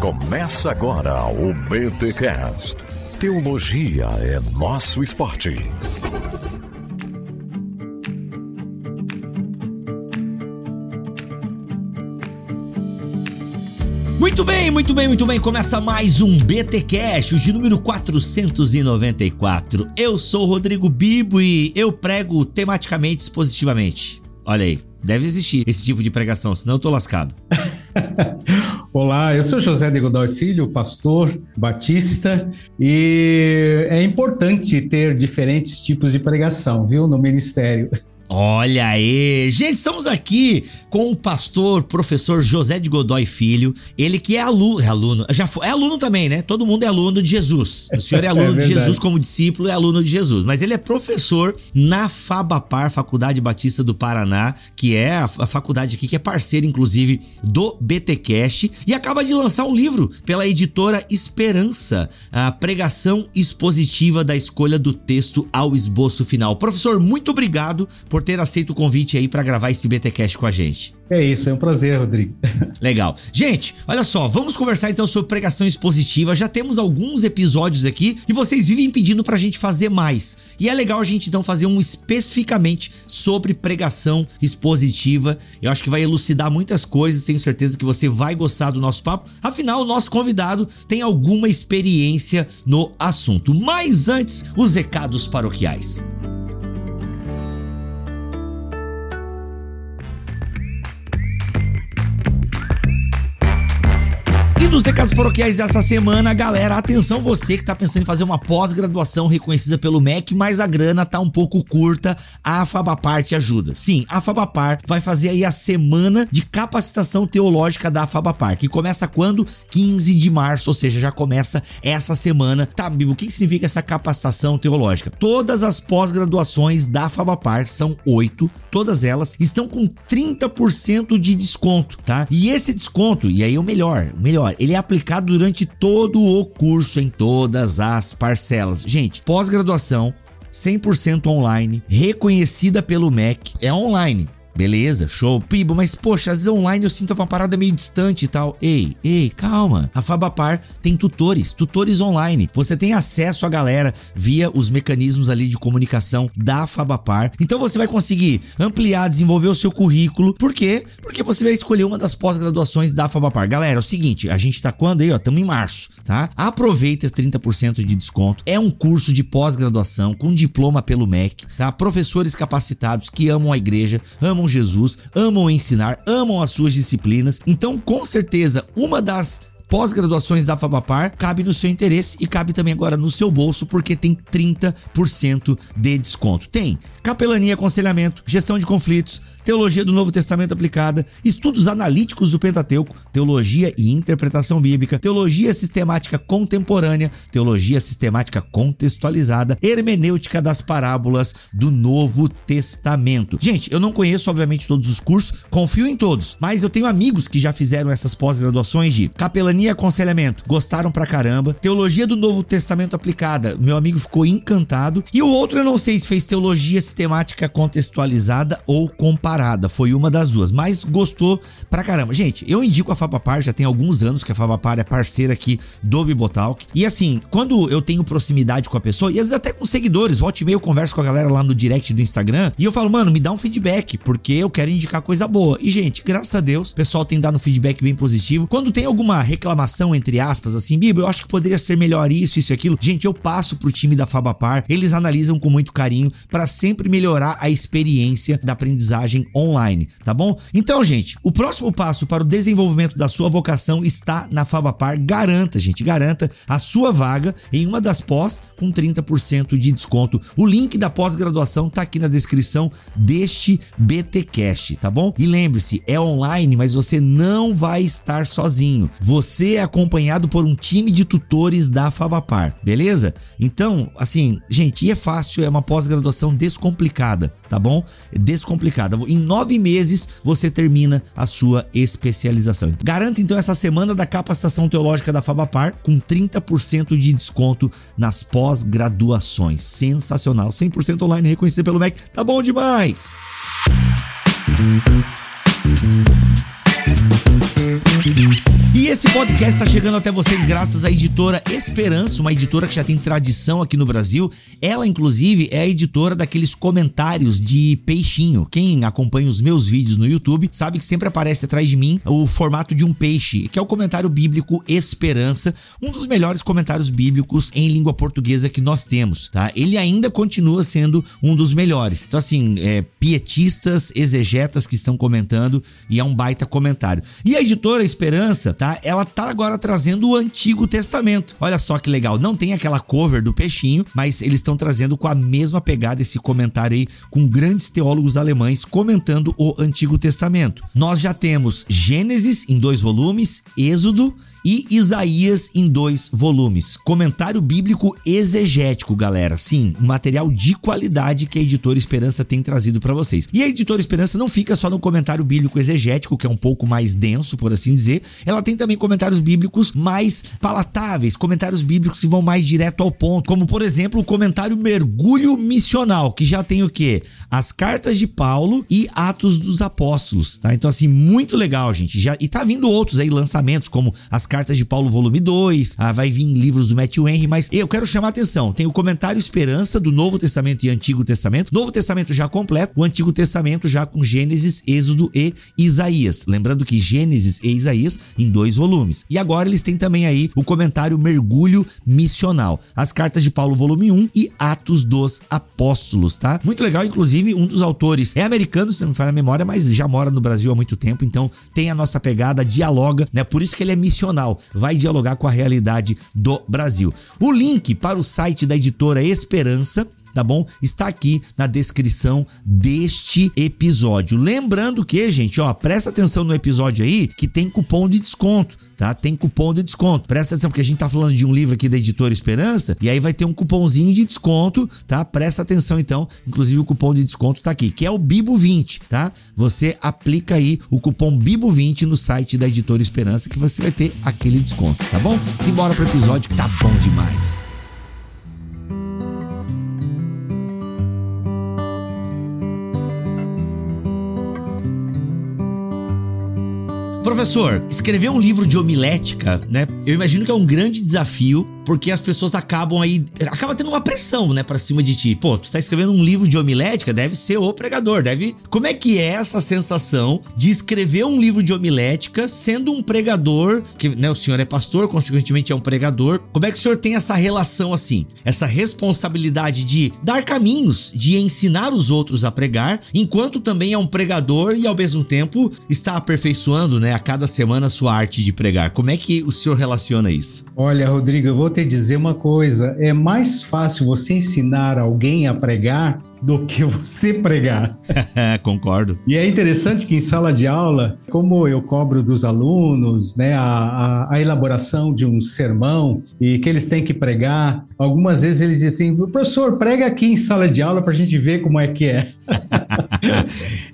Começa agora o BTCast. Teologia é nosso esporte. Muito bem, muito bem, muito bem. Começa mais um BT Cash, o de número 494. Eu sou o Rodrigo Bibo e eu prego tematicamente expositivamente. Olha aí, deve existir esse tipo de pregação, senão eu tô lascado. Olá, eu sou José de Godoy Filho, pastor batista, e é importante ter diferentes tipos de pregação, viu, no ministério. Olha aí! Gente, estamos aqui com o pastor, professor José de Godoy Filho. Ele que é aluno, é aluno, já foi, é aluno também, né? Todo mundo é aluno de Jesus. O senhor é aluno é de Jesus como discípulo, é aluno de Jesus. Mas ele é professor na Fabapar, Faculdade Batista do Paraná, que é a, a faculdade aqui que é parceira, inclusive, do BTcast. E acaba de lançar um livro pela editora Esperança, a pregação expositiva da escolha do texto ao esboço final. Professor, muito obrigado por por ter aceito o convite aí para gravar esse BTcast com a gente. É isso, é um prazer, Rodrigo. Legal. Gente, olha só, vamos conversar então sobre pregação expositiva. Já temos alguns episódios aqui e vocês vivem pedindo pra gente fazer mais. E é legal a gente então fazer um especificamente sobre pregação expositiva. Eu acho que vai elucidar muitas coisas, tenho certeza que você vai gostar do nosso papo. Afinal, o nosso convidado tem alguma experiência no assunto. Mas antes, os recados paroquiais. Dos recados paroquiais dessa semana, galera, atenção você que tá pensando em fazer uma pós-graduação reconhecida pelo MEC, mas a grana tá um pouco curta, a Fabapar te ajuda. Sim, a Fabapar vai fazer aí a semana de capacitação teológica da Fabapar, que começa quando? 15 de março, ou seja, já começa essa semana. Tá, Bibo, o que significa essa capacitação teológica? Todas as pós-graduações da Fabapar, são oito, todas elas estão com 30% de desconto, tá? E esse desconto, e aí o melhor, o melhor, ele é aplicado durante todo o curso em todas as parcelas. Gente, pós-graduação 100% online, reconhecida pelo MEC, é online. Beleza, show. Pibo, mas poxa, às vezes online eu sinto uma parada meio distante e tal. Ei, ei, calma. A Fabapar tem tutores, tutores online. Você tem acesso à galera via os mecanismos ali de comunicação da Fabapar. Então você vai conseguir ampliar, desenvolver o seu currículo. Por quê? Porque você vai escolher uma das pós-graduações da Fabapar. Galera, é o seguinte, a gente tá quando aí, ó? Estamos em março, tá? Aproveita 30% de desconto. É um curso de pós-graduação com diploma pelo MEC, tá? Professores capacitados que amam a igreja, amam Jesus, amam ensinar, amam as suas disciplinas. Então, com certeza, uma das pós-graduações da Fabapar cabe no seu interesse e cabe também agora no seu bolso, porque tem 30% de desconto. Tem capelania, aconselhamento, gestão de conflitos, teologia do Novo Testamento aplicada, estudos analíticos do Pentateuco, teologia e interpretação bíblica, teologia sistemática contemporânea, teologia sistemática contextualizada, hermenêutica das parábolas do Novo Testamento. Gente, eu não conheço, obviamente, todos os cursos, confio em todos, mas eu tenho amigos que já fizeram essas pós-graduações de capelania e aconselhamento, gostaram pra caramba, teologia do Novo Testamento aplicada, meu amigo ficou encantado, e o outro eu não sei se fez teologia sistemática contextualizada ou comparada parada, foi uma das duas, mas gostou pra caramba. Gente, eu indico a Fabapar, já tem alguns anos que a Fabapar é parceira aqui do Bibotalk. E assim, quando eu tenho proximidade com a pessoa, e às vezes até com seguidores, volta e meia eu converso com a galera lá no direct do Instagram, e eu falo, mano, me dá um feedback, porque eu quero indicar coisa boa. E gente, graças a Deus, o pessoal tem dado um feedback bem positivo. Quando tem alguma reclamação, entre aspas, assim, Bibo, eu acho que poderia ser melhor isso, isso e aquilo. Gente, eu passo pro time da Fabapar, eles analisam com muito carinho para sempre melhorar a experiência da aprendizagem online, tá bom? Então, gente, o próximo passo para o desenvolvimento da sua vocação está na Fabapar. Garanta, gente, garanta a sua vaga em uma das pós com 30% de desconto. O link da pós-graduação tá aqui na descrição deste BTcast, tá bom? E lembre-se, é online, mas você não vai estar sozinho. Você é acompanhado por um time de tutores da Fabapar, beleza? Então, assim, gente, e é fácil, é uma pós-graduação descomplicada, tá bom? Descomplicada. Em em nove meses você termina a sua especialização. Garanta então essa semana da capacitação teológica da Fabapar com 30% de desconto nas pós-graduações. Sensacional, 100% online reconhecido pelo MEC. Tá bom demais! E esse podcast está chegando até vocês graças à editora Esperança, uma editora que já tem tradição aqui no Brasil. Ela, inclusive, é a editora daqueles comentários de peixinho. Quem acompanha os meus vídeos no YouTube sabe que sempre aparece atrás de mim o formato de um peixe, que é o comentário bíblico Esperança, um dos melhores comentários bíblicos em língua portuguesa que nós temos, tá? Ele ainda continua sendo um dos melhores. Então, assim, é, pietistas, exegetas que estão comentando e é um baita comentário. E a editora Esperança, tá? Ela tá agora trazendo o Antigo Testamento. Olha só que legal, não tem aquela cover do peixinho, mas eles estão trazendo com a mesma pegada esse comentário aí com grandes teólogos alemães comentando o Antigo Testamento. Nós já temos Gênesis em dois volumes, Êxodo e Isaías em dois volumes. Comentário bíblico exegético, galera. Sim, um material de qualidade que a editora Esperança tem trazido para vocês. E a editora Esperança não fica só no comentário bíblico exegético, que é um pouco mais denso, por assim dizer. Ela tem também comentários bíblicos mais palatáveis, comentários bíblicos que vão mais direto ao ponto, como por exemplo o comentário Mergulho Missional, que já tem o quê? As cartas de Paulo e Atos dos Apóstolos, tá? Então assim, muito legal, gente. Já e tá vindo outros aí lançamentos como as cartas de Paulo volume 2, ah, vai vir livros do Matthew Henry, mas eu quero chamar a atenção. Tem o comentário Esperança do Novo Testamento e Antigo Testamento. Novo Testamento já completo, o Antigo Testamento já com Gênesis, Êxodo e Isaías. Lembrando que Gênesis e Isaías em dois volumes. E agora eles têm também aí o comentário Mergulho Missional. As cartas de Paulo volume 1 e Atos dos Apóstolos, tá? Muito legal, inclusive um dos autores é americano, se não me falha a memória, mas já mora no Brasil há muito tempo, então tem a nossa pegada, dialoga, né? Por isso que ele é missionário vai dialogar com a realidade do Brasil. O link para o site da editora Esperança tá bom? Está aqui na descrição deste episódio. Lembrando que, gente, ó, presta atenção no episódio aí que tem cupom de desconto, tá? Tem cupom de desconto. Presta atenção porque a gente tá falando de um livro aqui da editora Esperança e aí vai ter um cupomzinho de desconto, tá? Presta atenção então, inclusive o cupom de desconto tá aqui, que é o Bibo20, tá? Você aplica aí o cupom Bibo20 no site da editora Esperança que você vai ter aquele desconto, tá bom? Simbora pro episódio que tá bom demais. Professor, escrever um livro de homilética, né? Eu imagino que é um grande desafio porque as pessoas acabam aí. Acaba tendo uma pressão, né, pra cima de ti. Pô, tu tá escrevendo um livro de homilética, deve ser o pregador, deve. Como é que é essa sensação de escrever um livro de homilética sendo um pregador, que, né, o senhor é pastor, consequentemente é um pregador. Como é que o senhor tem essa relação assim? Essa responsabilidade de dar caminhos, de ensinar os outros a pregar, enquanto também é um pregador e ao mesmo tempo está aperfeiçoando, né, a cada semana a sua arte de pregar. Como é que o senhor relaciona isso? Olha, Rodrigo, eu vou te dizer uma coisa: é mais fácil você ensinar alguém a pregar do que você pregar. Concordo. E é interessante que em sala de aula, como eu cobro dos alunos, né, a, a, a elaboração de um sermão e que eles têm que pregar, algumas vezes eles dizem: professor, prega aqui em sala de aula para a gente ver como é que é.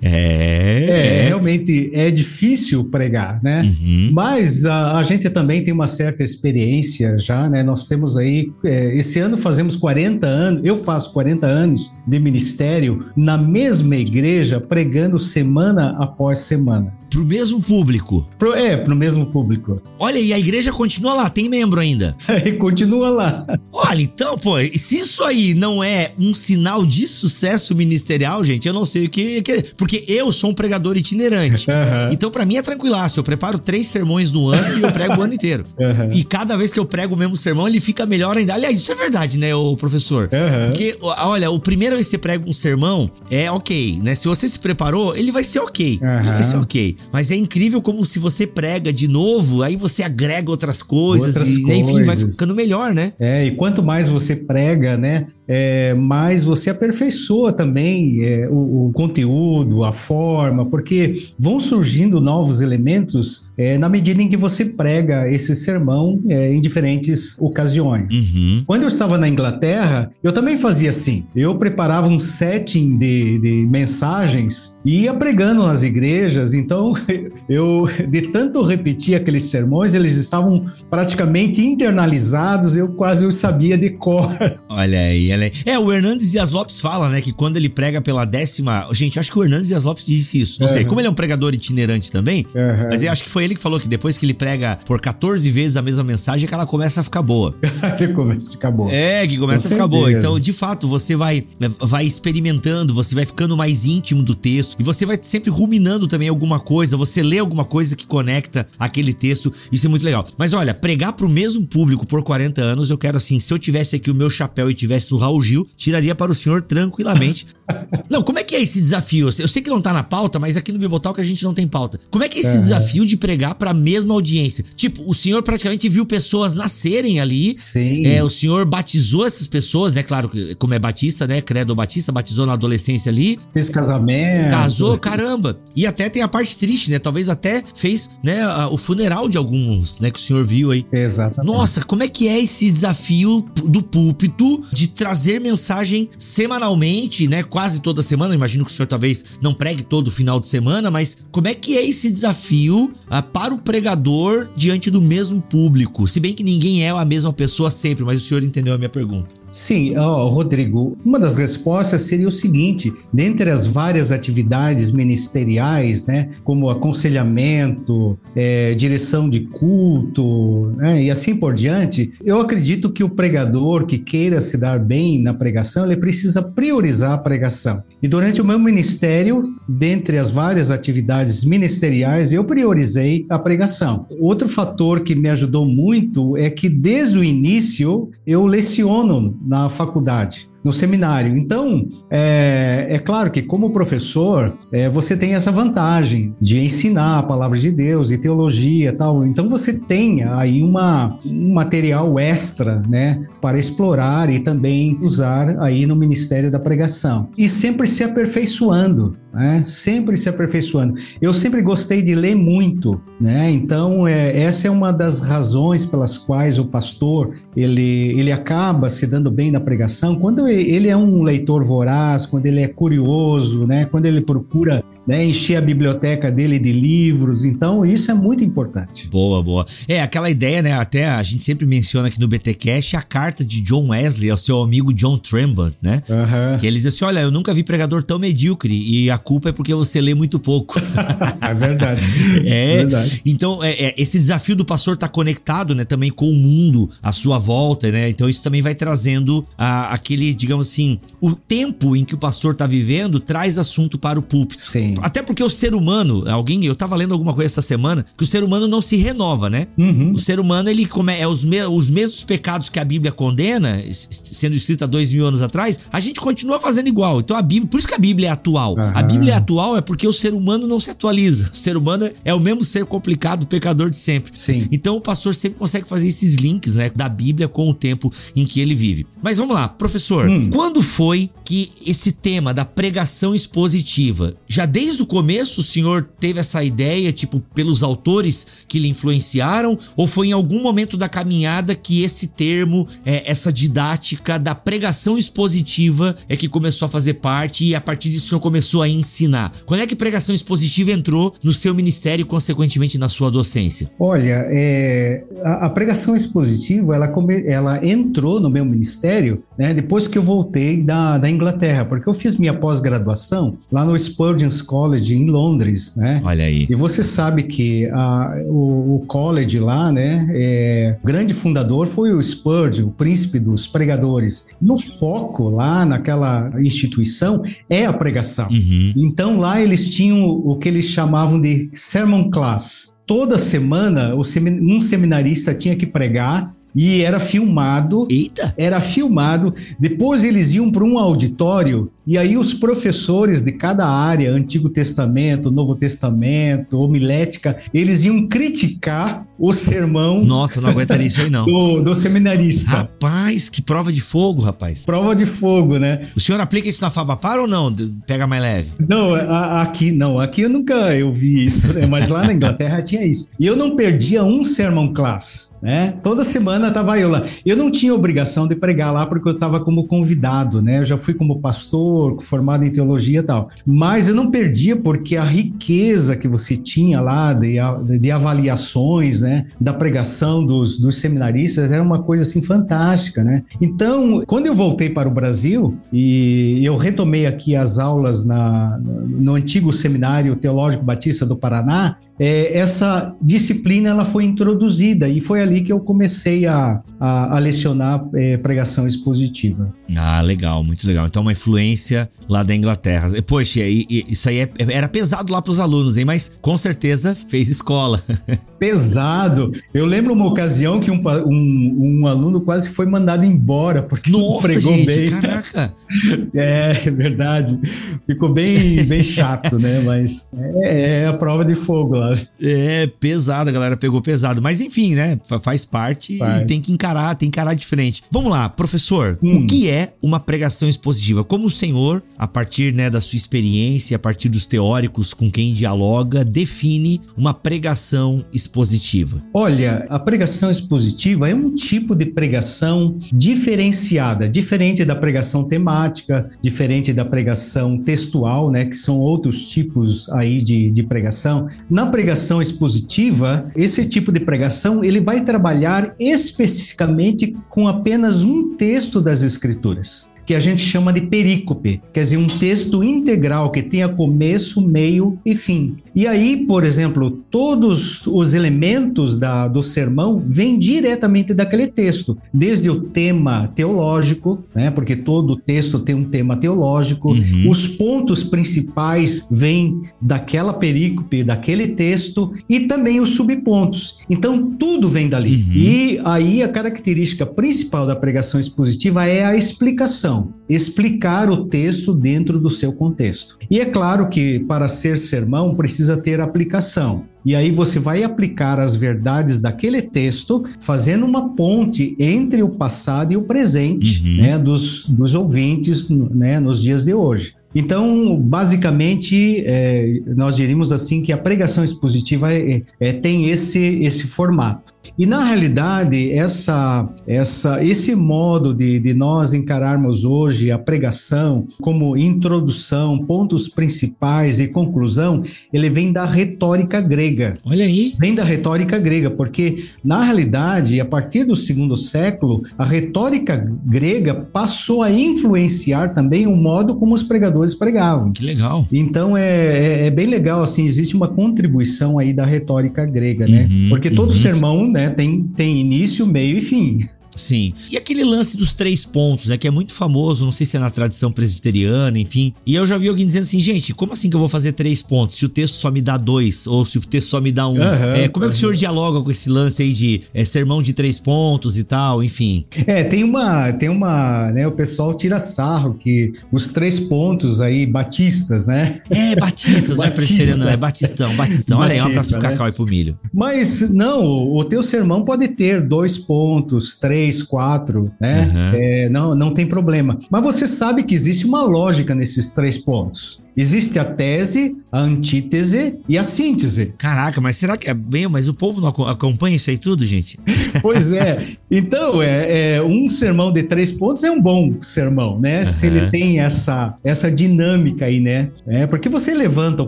é. é. realmente é difícil pregar, né? Uhum. Mas a, a, gente também tem uma certa experiência já, né? Nós temos aí, é, esse ano fazemos 40 anos, eu faço 40 anos de ministério na mesma igreja, pregando semana após semana. Pro mesmo público. Pro, é, pro mesmo público. Olha, e a igreja continua lá, tem membro ainda. Continua lá. Olha, então, pô, se isso aí não é um sinal de sucesso ministerial, gente, eu não sei o que. que porque eu sou um pregador itinerante. Uhum. Então, para mim é tranquilaço. Eu preparo três sermões no ano e eu prego o ano inteiro. Uhum. E cada vez que eu prego o mesmo sermão, ele fica melhor ainda. Aliás, isso é verdade, né, o professor? Uhum. Porque, olha, o primeiro vez que você prega um sermão é ok, né? Se você se preparou, ele vai ser ok. Ele vai ser ok. Mas é incrível como se você prega de novo, aí você agrega outras coisas outras e, coisas. enfim, vai ficando melhor, né? É, e quanto mais você prega, né? É, mas você aperfeiçoa também é, o, o, conteúdo, a forma, porque vão surgindo novos elementos é, na medida em que você prega esse sermão é, em diferentes ocasiões. Uhum. Quando eu estava na Inglaterra, eu também fazia assim. Eu preparava um setting de, de mensagens e ia pregando nas igrejas. Então, eu de tanto repetir aqueles sermões, eles estavam praticamente internalizados. Eu quase os sabia de cor. Olha aí, ela é... é, o Hernandes Dias Lopes fala, né, que quando ele prega pela décima. Gente, acho que o Hernandes Dias Lopes disse isso. Não uhum. sei. Como ele é um pregador itinerante também, uhum. mas eu acho que foi ele que falou que depois que ele prega por 14 vezes a mesma mensagem, é que ela começa a ficar boa. que começa a ficar boa. É, que começa Com a ficar certeza. boa. Então, de fato, você vai, vai experimentando, você vai ficando mais íntimo do texto e você vai sempre ruminando também alguma coisa, você lê alguma coisa que conecta aquele texto. Isso é muito legal. Mas olha, pregar pro mesmo público por 40 anos, eu quero assim, se eu tivesse aqui o meu chapéu e tivesse o Raul Gil, tiraria para o senhor tranquilamente. não, como é que é esse desafio? Eu sei que não tá na pauta, mas aqui no Bibotalk a gente não tem pauta. Como é que é esse uhum. desafio de pregar para a mesma audiência? Tipo, o senhor praticamente viu pessoas nascerem ali. Sim. É, o senhor batizou essas pessoas, né? Claro, como é batista, né? Credo batista, batizou na adolescência ali. Fez casamento. Casou, caramba. E até tem a parte triste, né? Talvez até fez, né, o funeral de alguns, né, que o senhor viu aí. Exatamente. Nossa, como é que é esse desafio do púlpito de trazer mensagem semanalmente, né? Quase toda semana. Imagino que o senhor talvez não pregue todo final de semana, mas como é que é esse desafio ah, para o pregador diante do mesmo público? Se bem que ninguém é a mesma pessoa sempre, mas o senhor entendeu a minha pergunta. Sim, oh, Rodrigo, uma das respostas seria o seguinte: dentre as várias atividades ministeriais, né, como aconselhamento, é, direção de culto, né, e assim por diante, eu acredito que o pregador que queira se dar bem na pregação, ele precisa priorizar a pregação. E durante o meu ministério, dentre as várias atividades ministeriais, eu priorizei a pregação. Outro fator que me ajudou muito é que desde o início eu leciono na faculdade no seminário. Então, é, é claro que como professor, é, você tem essa vantagem de ensinar a palavra de Deus e teologia tal. Então, você tem aí uma, um material extra, né, para explorar e também usar aí no Ministério da Pregação. E sempre se aperfeiçoando, né, sempre se aperfeiçoando. Eu sempre gostei de ler muito, né, então é, essa é uma das razões pelas quais o pastor, ele, ele acaba se dando bem na pregação. Quando ele é um leitor voraz, quando ele é curioso, né? Quando ele procura né, encher a biblioteca dele de livros. Então, isso é muito importante. Boa, boa. É, aquela ideia, né? Até a gente sempre menciona aqui no BTcast a carta de John Wesley ao seu amigo John Tremble, né? Uhum. Que ele diz assim: olha, eu nunca vi pregador tão medíocre e a culpa é porque você lê muito pouco. é verdade. É. Verdade. Então, é, é, esse desafio do pastor estar tá conectado, né, também com o mundo à sua volta, né? Então, isso também vai trazendo a, aquele, digamos assim, o tempo em que o pastor está vivendo traz assunto para o púlpito. Sim. Até porque o ser humano, alguém, eu tava lendo alguma coisa essa semana, que o ser humano não se renova, né? Uhum. O ser humano, ele come, é os, me, os mesmos pecados que a Bíblia condena, sendo escrita dois mil anos atrás, a gente continua fazendo igual. Então a Bíblia, por isso que a Bíblia é atual. Uhum. A Bíblia é atual é porque o ser humano não se atualiza. O ser humano é o mesmo ser complicado, pecador de sempre. Sim. Então o pastor sempre consegue fazer esses links, né, da Bíblia com o tempo em que ele vive. Mas vamos lá, professor, hum. quando foi que esse tema da pregação expositiva, já desde desde o começo o senhor teve essa ideia, tipo, pelos autores que lhe influenciaram? Ou foi em algum momento da caminhada que esse termo, é, essa didática da pregação expositiva é que começou a fazer parte e a partir disso o senhor começou a ensinar? Quando é que pregação expositiva entrou no seu ministério e, consequentemente, na sua docência? Olha, é, a, a, pregação expositiva, ela, come, ela entrou no meu ministério né, depois que eu voltei da, da Inglaterra, porque eu fiz minha pós-graduação lá no Spurgeon's College em Londres, né? Olha aí. E você sabe que a, o, o college lá, né? É, o grande fundador foi o Spurgeon, o príncipe dos pregadores. No foco lá naquela instituição é a pregação. Uhum. Então lá eles tinham o que eles chamavam de sermon class. Toda semana um seminarista tinha que pregar e era filmado. Eita! Era filmado. Depois eles iam para um auditório e aí os professores de cada área, Antigo Testamento, Novo Testamento, homilética, eles iam criticar o sermão. Nossa, não aguentaria isso aí não. Do, do, seminarista. Rapaz, que prova de fogo, rapaz. Prova de fogo, né? O senhor aplica isso na Fabapar ou não? Pega mais leve? Não, a, aqui não. Aqui eu nunca eu vi isso, né? mas lá na Inglaterra tinha isso. E eu não perdia um sermão class. Né? Toda semana tava eu lá. Eu não tinha obrigação de pregar lá porque eu estava como convidado, né? Eu já fui como pastor formado em teologia e tal. Mas eu não perdia porque a riqueza que você tinha lá de, de avaliações, né, da pregação dos, dos seminaristas era uma coisa assim fantástica, né? Então, quando eu voltei para o Brasil e eu retomei aqui as aulas na, no antigo Seminário Teológico Batista do Paraná, é, essa disciplina ela foi introduzida e foi ali que eu comecei a, a, a lecionar é, pregação expositiva. Ah, legal, muito legal. Então, uma influência lá da Inglaterra. Poxa, isso aí é, era pesado lá para os alunos, hein? Mas com certeza fez escola. Pesado. Eu lembro uma ocasião que um, um, um aluno quase foi mandado embora porque Nossa, não pregou gente, bem. Caraca! É, é verdade. Ficou bem, bem chato, né? Mas é, é a prova de fogo lá. É, pesado, a galera pegou pesado. Mas enfim, né? Faz parte Faz. e tem que encarar, tem que encarar de frente. Vamos lá, professor. Hum. O que é uma pregação expositiva? Como o senhor, a partir né, da sua experiência, a partir dos teóricos com quem dialoga, define uma pregação expositiva? Olha, a pregação expositiva é um tipo de pregação diferenciada, diferente da pregação temática, diferente da pregação textual, né? Que são outros tipos aí de, de pregação. Na pregação expositiva, esse tipo de pregação ele vai trabalhar especificamente com apenas um texto das Escrituras que a gente chama de perícope, quer dizer, um texto integral que tenha começo, meio e fim. E aí, por exemplo, todos os elementos da, do sermão vêm diretamente daquele texto, desde o tema teológico, né, porque todo texto tem um tema teológico, uhum. os pontos principais vêm daquela perícope, daquele texto, e também os subpontos. Então, tudo vem dali. Uhum. E aí, a característica principal da pregação expositiva é a explicação explicar o texto dentro do seu contexto. E é claro que para ser sermão precisa ter aplicação. E aí você vai aplicar as verdades daquele texto, fazendo uma ponte entre o passado e o presente, uhum. né, dos, dos ouvintes, né, nos dias de hoje. Então, basicamente, é, nós diríamos assim que a pregação expositiva é, é, tem esse, esse formato. E na realidade, essa, essa, esse modo de, de nós encararmos hoje a pregação como introdução, pontos principais e conclusão, ele vem da retórica grega. Olha aí. Vem da retórica grega, porque na realidade, a partir do segundo século, a retórica grega passou a influenciar também o modo como os pregadores pregavam. Que legal. Então é, é, é bem legal, assim, existe uma contribuição aí da retórica grega, né? Uhum, porque todo uhum. sermão, né, tem, tem início, meio e fim. Sim. E aquele lance dos três pontos, né? Que é muito famoso, não sei se é na tradição presbiteriana, enfim. E eu já vi alguém dizendo assim, gente, como assim que eu vou fazer três pontos? Se o texto só me dá dois, ou se o texto só me dá um. Uhum, é, como é que o senhor dialoga com esse lance aí de é, sermão de três pontos e tal, enfim? É, tem uma. Tem uma. Né, o pessoal tira sarro que os três pontos aí, batistas, né? É, batistas, não é presbiteriano, não, é batistão, batistão. Olha aí, um abraço pro né? cacau e pro milho. Mas não, o teu sermão pode ter dois pontos, três três, quatro, né? Uhum. É, não, não tem problema. Mas você sabe que existe uma lógica nesses três pontos. Existe a tese, a antítese e a síntese. Caraca, mas será que é bem? Mas o povo não acompanha isso aí tudo, gente? Pois é. Então, é, é um sermão de três pontos é um bom sermão, né? Uhum. Se ele tem essa, essa dinâmica aí, né? É, porque você levanta o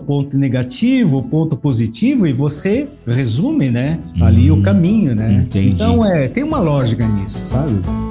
ponto negativo, o ponto positivo e você resume, né? Ali hum, o caminho, né? Entendi. Então, é, tem uma lógica nisso, sabe?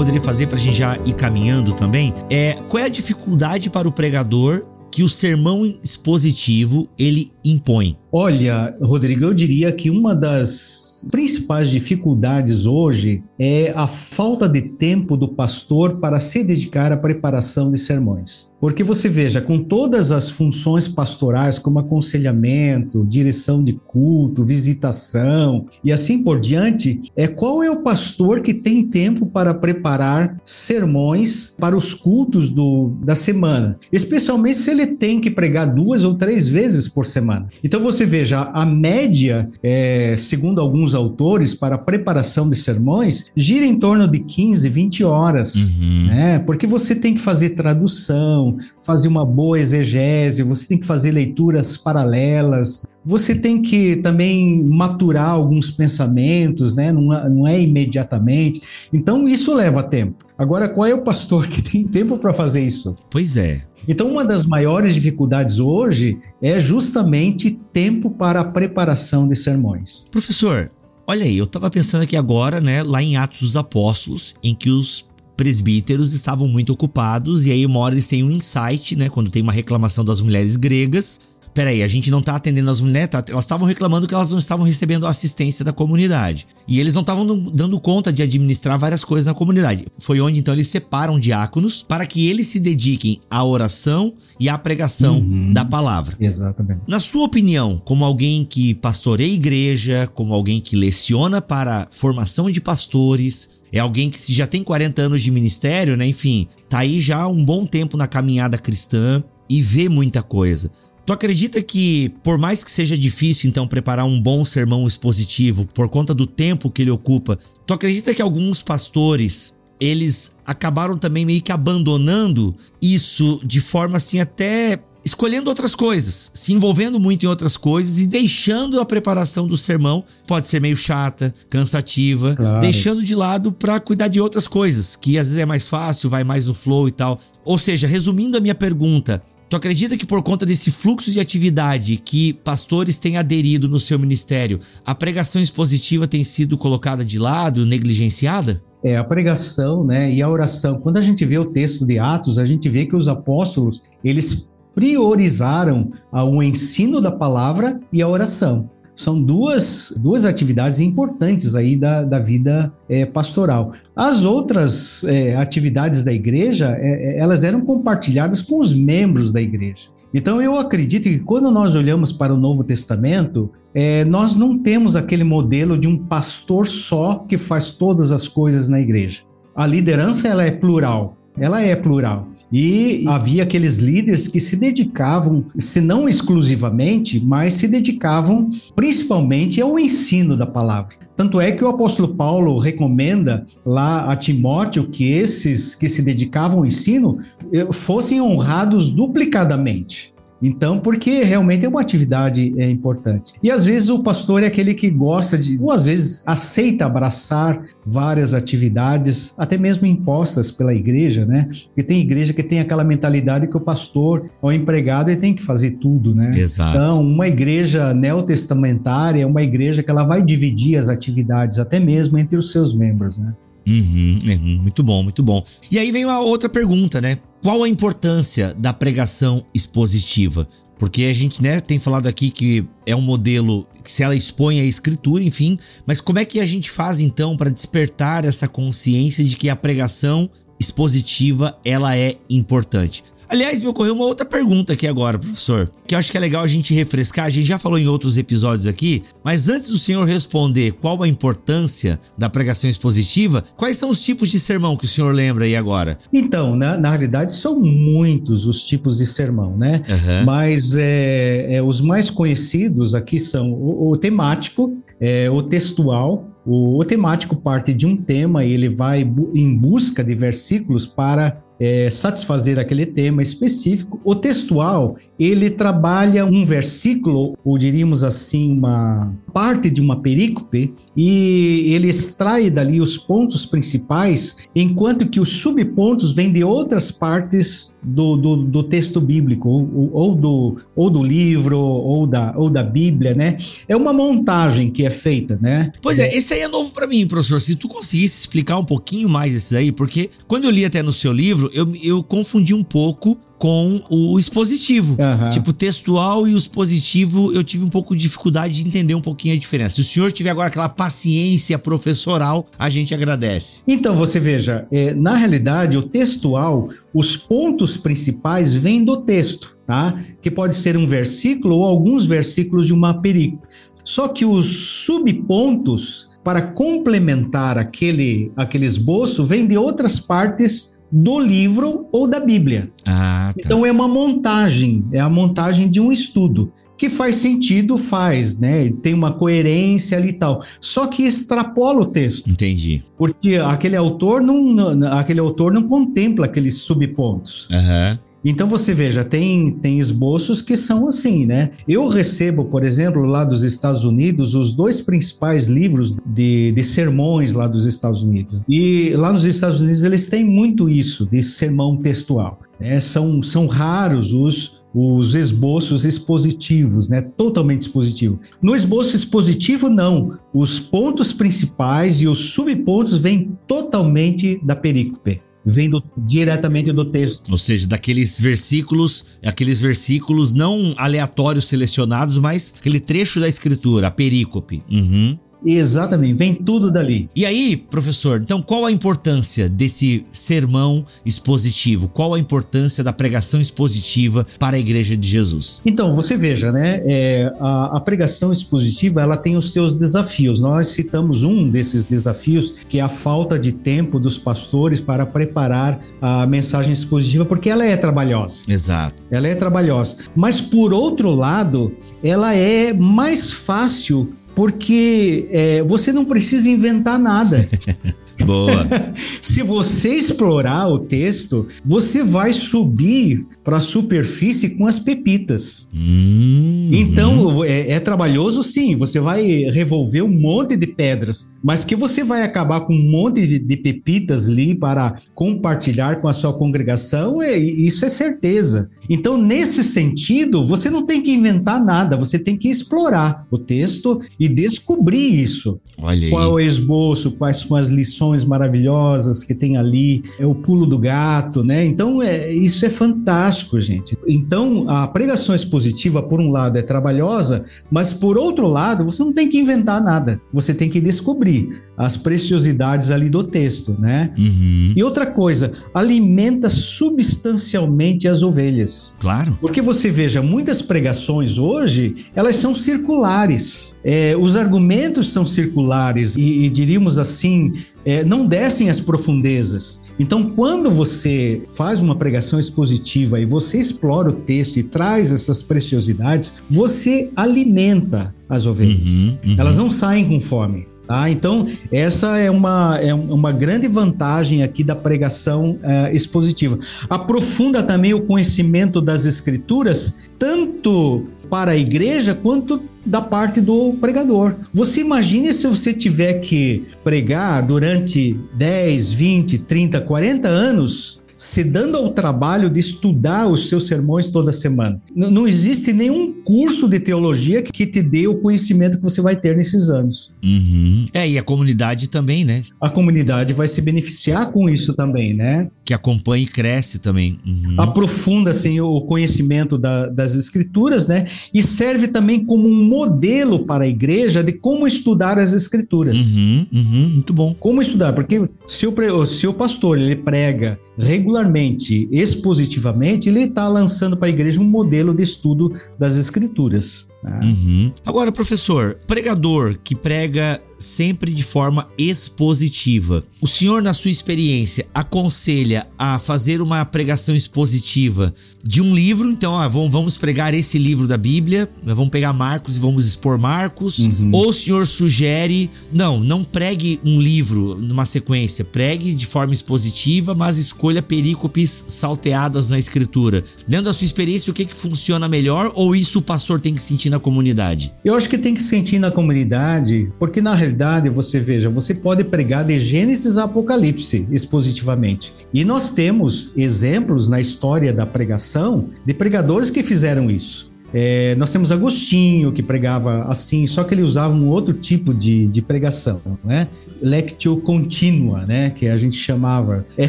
Poderia fazer para a gente já ir caminhando também é qual é a dificuldade para o pregador que o sermão expositivo ele impõe? Olha, Rodrigo, eu diria que uma das principais dificuldades hoje é a falta de tempo do pastor para se dedicar à preparação de sermões. Porque você veja, com todas as funções pastorais, como aconselhamento, direção de culto, visitação e assim por diante, é qual é o pastor que tem tempo para preparar sermões para os cultos do, da semana? Especialmente se ele tem que pregar duas ou três vezes por semana semana. Então você veja, a média, é, segundo alguns autores, para a preparação de sermões, gira em torno de 15, 20 horas, uhum. né? Porque você tem que fazer tradução, fazer uma boa exegese, você tem que fazer leituras paralelas, você tem que também maturar alguns pensamentos, né? Não, é, não é imediatamente. Então, isso leva tempo. Agora, qual é o pastor que tem tempo para fazer isso? Pois é. Então, uma das maiores dificuldades hoje é justamente tempo para a preparação de sermões. Professor, olha aí, eu estava pensando aqui agora, né, lá em Atos dos Apóstolos, em que os presbíteros estavam muito ocupados e aí uma hora eles têm um insight, né, quando tem uma reclamação das mulheres gregas, peraí, a gente não tá atendendo as mulheres, tá, elas estavam reclamando que elas não estavam recebendo assistência da comunidade. E eles não estavam dando conta de administrar várias coisas na comunidade. Foi onde então eles separam diáconos para que eles se dediquem à oração e à pregação uhum. da palavra. Exatamente. Na sua opinião, como alguém que pastoreia igreja, como alguém que leciona para formação de pastores, é alguém que já tem 40 anos de ministério, né? Enfim, tá aí já um bom tempo na caminhada cristã e vê muita coisa. Tu acredita que, por mais que seja difícil então preparar um bom sermão expositivo por conta do tempo que ele ocupa, tu acredita que alguns pastores eles acabaram também meio que abandonando isso de forma assim até escolhendo outras coisas, se envolvendo muito em outras coisas e deixando a preparação do sermão, pode ser meio chata, cansativa, claro. deixando de lado para cuidar de outras coisas, que às vezes é mais fácil, vai mais no flow e tal. Ou seja, resumindo a minha pergunta, Tu acredita que por conta desse fluxo de atividade que pastores têm aderido no seu ministério, a pregação expositiva tem sido colocada de lado, negligenciada? É, a pregação, né, e a oração. Quando a gente vê o texto de Atos, a gente vê que os apóstolos, eles priorizaram o ensino da palavra e a oração são duas, duas atividades importantes aí da, da vida é, pastoral. As outras é, atividades da igreja, é, é, elas eram compartilhadas com os membros da igreja. Então eu acredito que quando nós olhamos para o Novo Testamento, é, nós não temos aquele modelo de um pastor só que faz todas as coisas na igreja. A liderança ela é plural, ela é plural. E havia aqueles líderes que se dedicavam, se não exclusivamente, mas se dedicavam principalmente ao ensino da palavra. Tanto é que o apóstolo Paulo recomenda lá a Timóteo que esses que se dedicavam ao ensino eh, fossem honrados duplicadamente. Então, porque realmente é uma atividade é, importante. E às vezes o pastor é aquele que gosta de, ou às vezes aceita abraçar várias atividades, até mesmo impostas pela igreja, né? Porque tem igreja que tem aquela mentalidade que o pastor, o empregado, ele tem que fazer tudo, né? Exato. Então, uma igreja neotestamentária é uma igreja que ela vai dividir as atividades até mesmo entre os seus membros, né? Uhum, uhum, muito bom, muito bom. E aí vem uma outra pergunta, né? Qual a importância da pregação expositiva? Porque a gente né, tem falado aqui que é um modelo que se ela expõe a escritura, enfim, mas como é que a gente faz então para despertar essa consciência de que a pregação expositiva ela é importante? Aliás, me ocorreu uma outra pergunta aqui agora, professor, que eu acho que é legal a gente refrescar. A gente já falou em outros episódios aqui, mas antes do senhor responder qual a importância da pregação expositiva, quais são os tipos de sermão que o senhor lembra aí agora? Então, na, na realidade, são muitos os tipos de sermão, né? Uhum. Mas é, é, os mais conhecidos aqui são o, o temático, é, o textual, o, o, temático parte de um tema e ele vai bu em busca de versículos para é, satisfazer aquele tema específico. O textual, ele trabalha um versículo, ou diríamos assim, uma parte de uma perícope, e ele extrai dali os pontos principais, enquanto que os subpontos vêm de outras partes do, do, do texto bíblico, ou, ou, do, ou do livro, ou da, ou da Bíblia, né? É uma montagem que é feita, né? Pois é, esse aí é novo para mim, professor. Se tu conseguisse explicar um pouquinho mais esse aí, porque quando eu li até no seu livro, eu, eu confundi um pouco com o expositivo. Uhum. Tipo, textual e o expositivo, eu tive um pouco de dificuldade de entender um pouquinho a diferença. Se o senhor tiver agora aquela paciência professoral, a gente agradece. Então, você veja, é, na realidade, o textual, os pontos principais vêm do texto, tá? Que pode ser um versículo ou alguns versículos de uma perícope. Só que os subpontos, para complementar aquele, aquele esboço, vêm de outras partes do livro ou da Bíblia. Ah, tá. Então é uma montagem, é a montagem de um estudo que faz sentido, faz, né? Tem uma coerência ali e tal. Só que extrapola o texto. Entendi. Porque aquele autor não, aquele autor não contempla aqueles subpontos. Aham. Então você veja, tem, tem esboços que são assim, né? Eu recebo, por exemplo, lá dos Estados Unidos, os dois principais livros de, de sermões lá dos Estados Unidos. E lá nos Estados Unidos eles têm muito isso, de sermão textual. Né? São, são raros os, os esboços expositivos, né? Totalmente expositivo. No esboço expositivo, não. Os pontos principais e os subpontos vêm totalmente da perícope vendo diretamente do texto. Ou seja, daqueles versículos, aqueles versículos não aleatórios selecionados, mas aquele trecho da escritura, a perícope. Uhum. Exatamente, vem tudo dali. E aí, professor, então qual a importância desse sermão expositivo? Qual a importância da pregação expositiva para a Igreja de Jesus? Então, você veja, né? É, a, a, pregação expositiva ela tem os seus desafios. Nós citamos um desses desafios, que é a falta de tempo dos pastores para preparar a mensagem expositiva, porque ela é trabalhosa. Exato. Ela é trabalhosa. Mas, por outro lado, ela é mais fácil porque é, você não precisa inventar nada. Boa. Se você explorar o texto, você vai subir para a superfície com as pepitas. Hum, então, é, é, trabalhoso sim, você vai revolver um monte de pedras, mas que você vai acabar com um monte de, de pepitas ali para compartilhar com a sua congregação, é, isso é certeza. Então, nesse sentido, você não tem que inventar nada, você tem que explorar o texto e descobrir isso. Olha aí. Qual é o esboço, quais são as lições maravilhosas que tem ali, é o pulo do gato, né? Então, é, isso é fantástico, gente. Então, a pregação expositiva, por um lado, é trabalhosa, mas por outro lado, você não tem que inventar nada. Você tem que descobrir as preciosidades ali do texto, né? Uhum. E outra coisa, alimenta substancialmente as ovelhas. Claro. Porque você veja, muitas pregações hoje, elas são circulares. É, os argumentos são circulares e, e diríamos assim, é, não descem as profundezas. Então, quando você faz uma pregação expositiva e você explora o texto e traz essas preciosidades, você alimenta as ovelhas. Uhum, uhum. Elas não saem com fome. Tá? Então, essa é uma, é uma grande vantagem aqui da pregação é, expositiva. Aprofunda também o conhecimento das escrituras, tanto para a igreja quanto da parte do pregador. Você imagine se você tiver que pregar durante 10, 20, 30, 40 anos se dando ao trabalho de estudar os seus sermões toda semana. N não existe nenhum curso de teologia que te dê o conhecimento que você vai ter nesses anos. Uhum. É, e a comunidade também, né? A comunidade vai se beneficiar com isso também, né? Que acompanha e cresce também. Uhum. Aprofunda, assim, o conhecimento da, das escrituras, né? E serve também como um modelo para a igreja de como estudar as escrituras. Uhum, uhum, muito bom. Como estudar? Porque se o, se o pastor ele prega regularmente regularmente, expositivamente, ele está lançando para a igreja um modelo de estudo das escrituras. Né? Uhum. Agora, professor, pregador que prega sempre de forma expositiva. O senhor, na sua experiência, aconselha a fazer uma pregação expositiva de um livro? Então, ah, vamos pregar esse livro da Bíblia, vamos pegar Marcos e vamos expor Marcos? Uhum. Ou o senhor sugere, não, não pregue um livro numa sequência, pregue de forma expositiva, mas escolha perícopes salteadas na escritura. Dentro da sua experiência, o que, que funciona melhor? Ou isso o pastor tem que sentir na comunidade? Eu acho que tem que sentir na comunidade, porque na realidade, você veja, você pode pregar de Gênesis a Apocalipse expositivamente. E nós temos exemplos na história da pregação de pregadores que fizeram isso. É, nós temos Agostinho, que pregava assim, só que ele usava um outro tipo de, de pregação, né? Lectio continua, né? Que a gente chamava. É,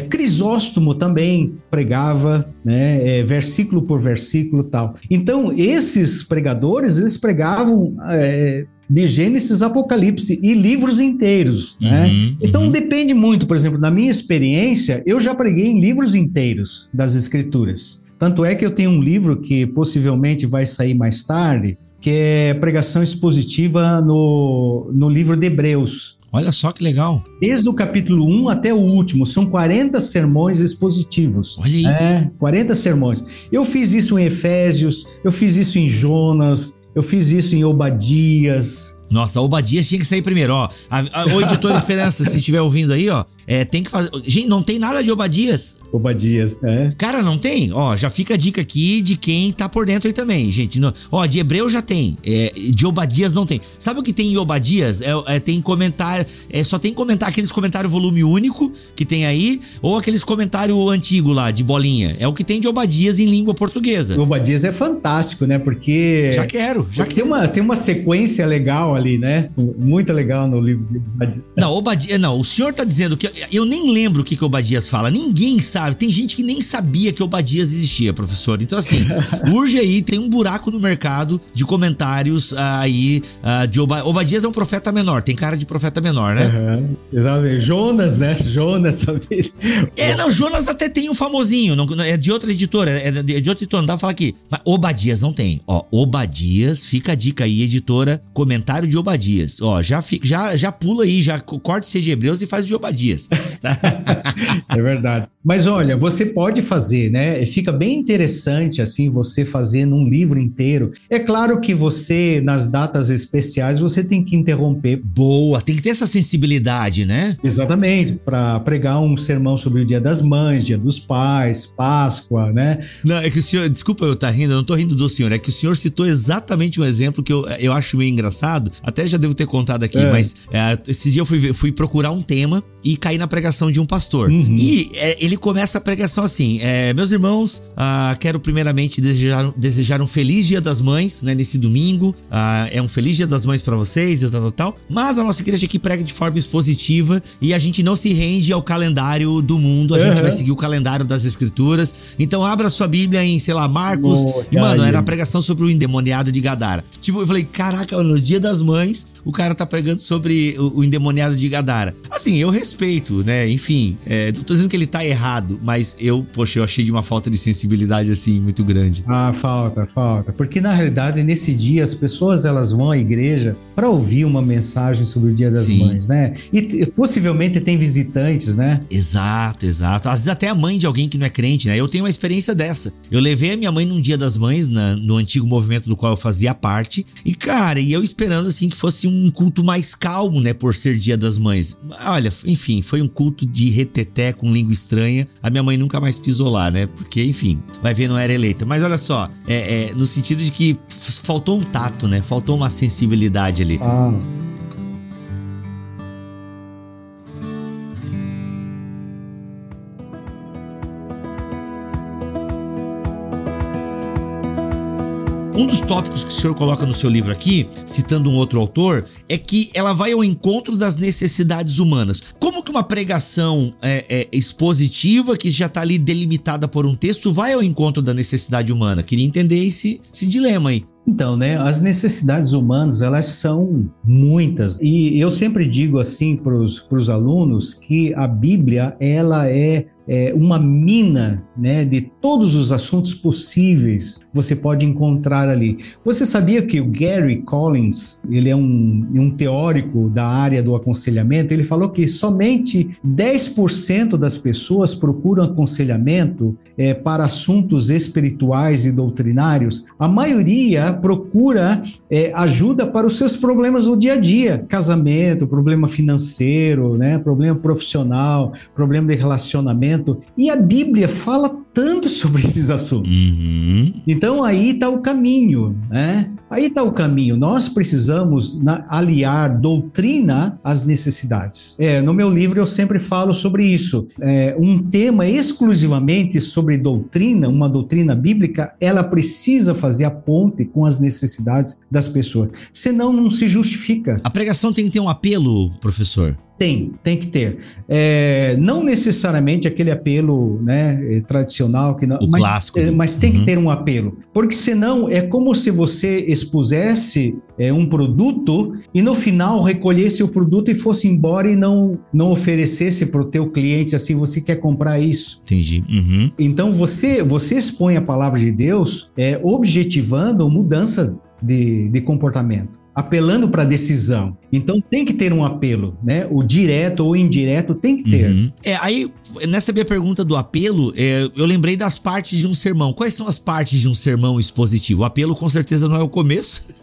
Crisóstomo também pregava, né? É, versículo por versículo tal. Então, esses pregadores, eles pregavam é, de Gênesis Apocalipse e livros inteiros, né? Uhum, então uhum. depende muito, por exemplo, na minha experiência, eu já preguei em livros inteiros das escrituras. Tanto é que eu tenho um livro que possivelmente vai sair mais tarde, que é pregação expositiva no, no livro de Hebreus. Olha só que legal. Desde o capítulo 1 até o último, são 40 sermões expositivos. Olha aí. É, 40 sermões. Eu fiz isso em Efésios, eu fiz isso em Jonas, Eu fiz isso em Obadias. Nossa, Obadias tinha que sair primeiro, ó. A, a, o editor Esperança, se estiver ouvindo aí, ó, é, tem que fazer. Gente, não tem nada de Obadias. Obadias, é. Cara, não tem? Ó, já fica a dica aqui de quem tá por dentro aí também, gente. Não, ó, de Hebreu já tem. É, de Obadias não tem. Sabe o que tem em Obadias? É, é, tem comentário. É, só tem comentário, aqueles comentários volume único que tem aí, ou aqueles comentários antigo lá, de bolinha. É o que tem de Obadias em língua portuguesa. Obadias é fantástico, né? Porque. Já quero, já tem quero. Uma, tem uma sequência legal ali, né? Muito legal no livro de Obadias. Não, Obadias. Não, o senhor tá dizendo que. Eu nem lembro o que, que Obadias fala. Ninguém sabe. Tem gente que nem sabia que Obadias existia, professor. Então, assim, urge aí, tem um buraco no mercado de comentários aí uh, de Obadias. Obadias é um profeta menor, tem cara de profeta menor, né? Uhum. Exatamente. Jonas, né? Jonas também. É, não, Jonas até tem um famosinho, não, é de outra editora, é de, é de outra editora, não dá pra falar aqui. Mas Obadias não tem. Ó, Obadias, fica a dica aí, editora, comentário de Obadias. Ó, já, já, já pula aí, já corta esse de Hebreus e faz de Obadias. é verdade. Mas olha, você pode fazer, né? Fica bem interessante assim você fazer num livro inteiro. É claro que você nas datas especiais você tem que interromper. Boa, tem que ter essa sensibilidade, né? Exatamente, para pregar um sermão sobre o Dia das Mães, Dia dos Pais, Páscoa, né? Não, é que o senhor, desculpa eu estar tá rindo, eu não tô rindo do senhor, é que o senhor citou exatamente um exemplo que eu, eu acho meio engraçado, até já devo ter contado aqui, é. mas é, esses dias eu fui, fui procurar um tema e caí na pregação de um pastor. Uhum. E é, ele começa a pregação assim: é, Meus irmãos, ah, quero primeiramente desejar, desejar um feliz Dia das Mães, né, nesse domingo. Ah, é um feliz Dia das Mães para vocês e tal, tal, tal. Mas a nossa igreja aqui prega de forma expositiva e a gente não se rende ao calendário do mundo, a uhum. gente vai seguir o calendário das escrituras. Então abra sua Bíblia em, sei lá, Marcos. Oh, e, mano, era a pregação sobre o endemoniado de Gadara. Tipo, eu falei: Caraca, no Dia das Mães, o cara tá pregando sobre o, o endemoniado de Gadara. Assim, eu respeito, né? Enfim, é, não tô dizendo que ele tá errado, mas eu, poxa, eu achei de uma falta de sensibilidade, assim, muito grande. Ah, falta, falta. Porque na realidade, nesse dia, as pessoas elas vão à igreja para ouvir uma mensagem sobre o Dia das Sim. Mães, né? E possivelmente tem visitantes, né? Exato, exato. Às vezes até a mãe de alguém que não é crente, né? Eu tenho uma experiência dessa. Eu levei a minha mãe num Dia das Mães, na, no antigo movimento do qual eu fazia parte, e cara, e eu esperando assim que fosse um culto mais calmo, né? Por ser Dia das Mães. Olha, enfim, foi um culto de reteté com língua estranha. A minha mãe nunca mais pisou lá, né? Porque, enfim, vai ver, não era eleita. Mas olha só, é, é no sentido de que faltou um tato, né? Faltou uma sensibilidade ali. Ah. Um dos tópicos que o senhor coloca no seu livro aqui, citando um outro autor, é que ela vai ao encontro das necessidades humanas. Como que uma pregação é, é, expositiva, que já está ali delimitada por um texto, vai ao encontro da necessidade humana? Queria entender esse, esse dilema aí. Então, né, as necessidades humanas, elas são muitas. E eu sempre digo assim para os alunos que a Bíblia, ela é é, uma mina né, de todos os assuntos possíveis você pode encontrar ali. Você sabia que o Gary Collins, ele é um, um teórico da área do aconselhamento, ele falou que somente 10% das pessoas procuram aconselhamento é, para assuntos espirituais e doutrinários. A maioria procura é, ajuda para os seus problemas do dia a dia, casamento, problema financeiro, né, problema profissional, problema de relacionamento e a Bíblia fala tanto sobre esses assuntos. Uhum. Então aí está o caminho, né? Aí está o caminho. Nós precisamos na, aliar doutrina às necessidades. É, no meu livro eu sempre falo sobre isso. É, um tema exclusivamente sobre doutrina, uma doutrina bíblica, ela precisa fazer a ponte com as necessidades das pessoas. Senão não se justifica. A pregação tem que ter um apelo, professor. Tem, tem que ter. É, não necessariamente aquele apelo né, eh, tradicional, que não, o mas, clássico. É, mas tem uhum. que ter um apelo. Porque senão é como se você expusesse é, um produto e no final recolhesse o produto e fosse embora e não, não oferecesse para o teu cliente assim, você quer comprar isso. Entendi. Uhum. Então você, você expõe a palavra de Deus é, objetivando mudança de, de comportamento. Apelando para decisão. Então tem que ter um apelo, né? O direto ou indireto tem que ter. Uhum. É, aí nessa minha pergunta do apelo, é, eu lembrei das partes de um sermão. Quais são as partes de um sermão expositivo? O apelo com certeza não é o começo.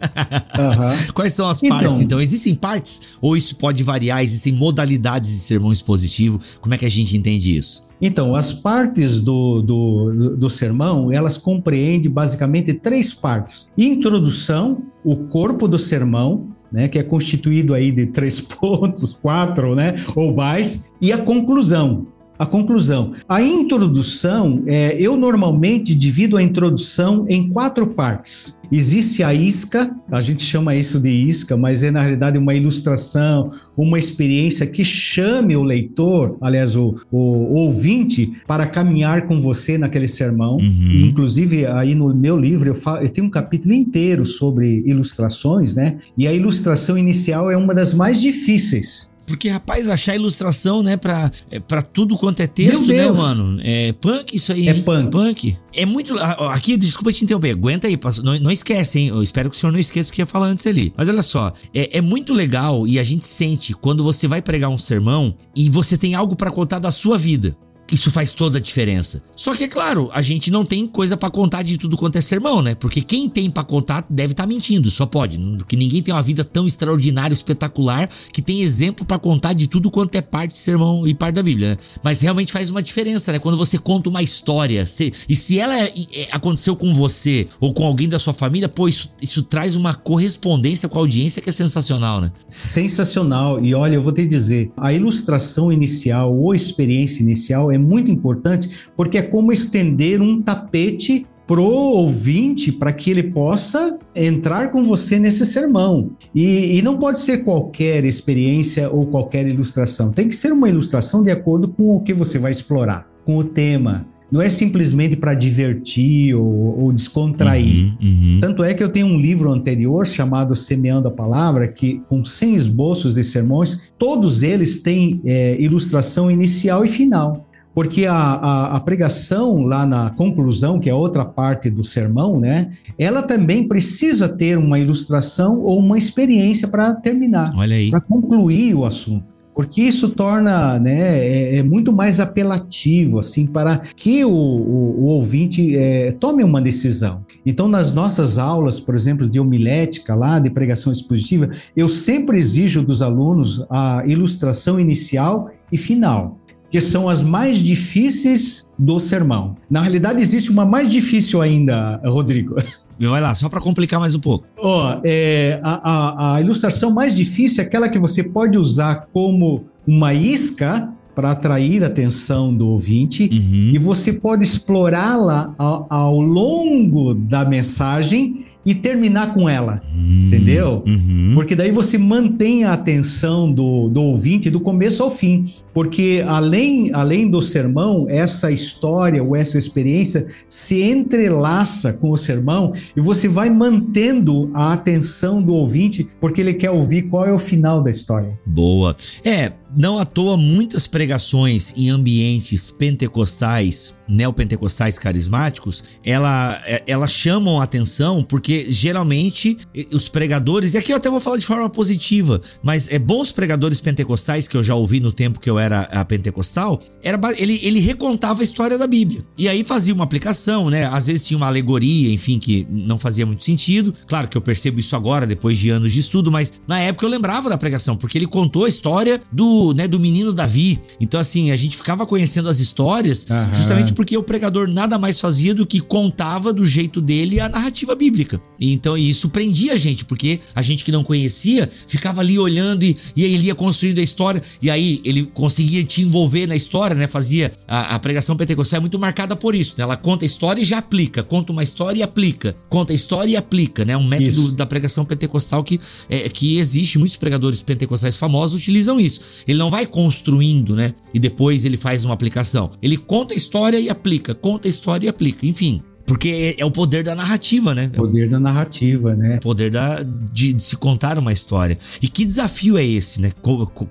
Uhum. Quais são as partes? Então, então, existem partes ou isso pode variar? Existem modalidades de sermão expositivo? Como é que a gente entende isso? Então, as partes do, do, do sermão, elas compreendem basicamente três partes. Introdução, o corpo do sermão, né, que é constituído aí de três pontos, quatro, né, ou mais, e a conclusão, a conclusão. A introdução, é, eu normalmente divido a introdução em quatro partes. Existe a isca, a gente chama isso de isca, mas é na realidade uma ilustração, uma experiência que chame o leitor, aliás, o, o ouvinte, para caminhar com você naquele sermão. Uhum. inclusive, aí no meu livro, eu, falo, eu tenho um capítulo inteiro sobre ilustrações, né? E a ilustração inicial é uma das mais difíceis porque, rapaz, achar ilustração, né, pra, é, pra tudo quanto é texto, né, mano? É punk isso aí. É punk. punk. É muito. Aqui, desculpa te interromper, aguenta aí, não, não esquece, hein? Eu espero que o senhor não esqueça o que ia falar antes ali. Mas olha só, é, é muito legal e a gente sente quando você vai pregar um sermão e você tem algo para contar da sua vida. Isso faz toda a diferença. Só que, é claro, a gente não tem coisa para contar de tudo quanto é sermão, né? Porque quem tem para contar deve estar tá mentindo, só pode. Porque ninguém tem uma vida tão extraordinária, espetacular, que tem exemplo para contar de tudo quanto é parte de sermão e parte da Bíblia, né? Mas realmente faz uma diferença, né? Quando você conta uma história, se, e se ela é, é, aconteceu com você ou com alguém da sua família, pô, isso, isso traz uma correspondência com a audiência que é sensacional, né? Sensacional. E olha, eu vou te dizer, a ilustração inicial ou experiência inicial é muito importante porque é como estender um tapete pro ouvinte para que ele possa entrar com você nesse sermão. E, e, não pode ser qualquer experiência ou qualquer ilustração. Tem que ser uma ilustração de acordo com o que você vai explorar, com o tema. Não é simplesmente para divertir ou, ou descontrair. Uhum, uhum. Tanto é que eu tenho um livro anterior chamado Semeando a Palavra, que com 100 esboços de sermões, todos eles têm é, ilustração inicial e final. Porque a, a, a, pregação lá na conclusão, que é outra parte do sermão, né? Ela também precisa ter uma ilustração ou uma experiência para terminar, para concluir o assunto porque isso torna né, é, é, muito mais apelativo assim para que o, o, o ouvinte é, tome uma decisão. Então, nas nossas aulas, por exemplo, de homilética lá, de pregação expositiva, eu sempre exijo dos alunos a ilustração inicial e final que são as mais difíceis do sermão. Na realidade, existe uma mais difícil ainda, Rodrigo. Vai lá, só para complicar mais um pouco. Ó, oh, é, a, a, a ilustração mais difícil é aquela que você pode usar como uma isca para atrair a atenção do ouvinte uhum. e você pode explorá-la ao, ao, longo da mensagem e terminar com ela, uhum. entendeu? Uhum. Porque daí você mantém a atenção do, do ouvinte do começo ao fim. Porque além, além do sermão, essa história ou essa experiência se entrelaça com o sermão e você vai mantendo a atenção do ouvinte porque ele quer ouvir qual é o final da história. Boa. É, não à toa muitas pregações em ambientes pentecostais neopentecostais carismáticos, ela, é, elas chamam a atenção porque geralmente os pregadores, e aqui eu até vou falar de forma positiva, mas é bons pregadores pentecostais que eu já ouvi no tempo que eu era a pentecostal, era, ele, ele recontava a história da Bíblia. E aí fazia uma aplicação, né? Às vezes tinha uma alegoria, enfim, que não fazia muito sentido. Claro que eu percebo isso agora, depois de anos de estudo, mas na época eu lembrava da pregação, porque ele contou a história do, né, do menino Davi. Então, assim, a gente ficava conhecendo as histórias uhum. justamente porque o pregador nada mais fazia do que contava do jeito dele a narrativa bíblica. E então isso prendia a gente, porque a gente que não conhecia ficava ali olhando e, e ele ia construindo a história, e aí ele conseguia te envolver na história, né? Fazia a, a pregação pentecostal é muito marcada por isso, né? Ela conta a história e já aplica, conta uma história e aplica, conta a história e aplica, né? Um método isso. da pregação pentecostal que, é, que existe, muitos pregadores pentecostais famosos utilizam isso. Ele não vai construindo, né? E depois ele faz uma aplicação. Ele conta a história e aplica, conta a história e aplica. Enfim, porque é o poder da narrativa, né? Poder da narrativa, né? Poder da, de, de, se contar uma história. E que desafio é esse, né?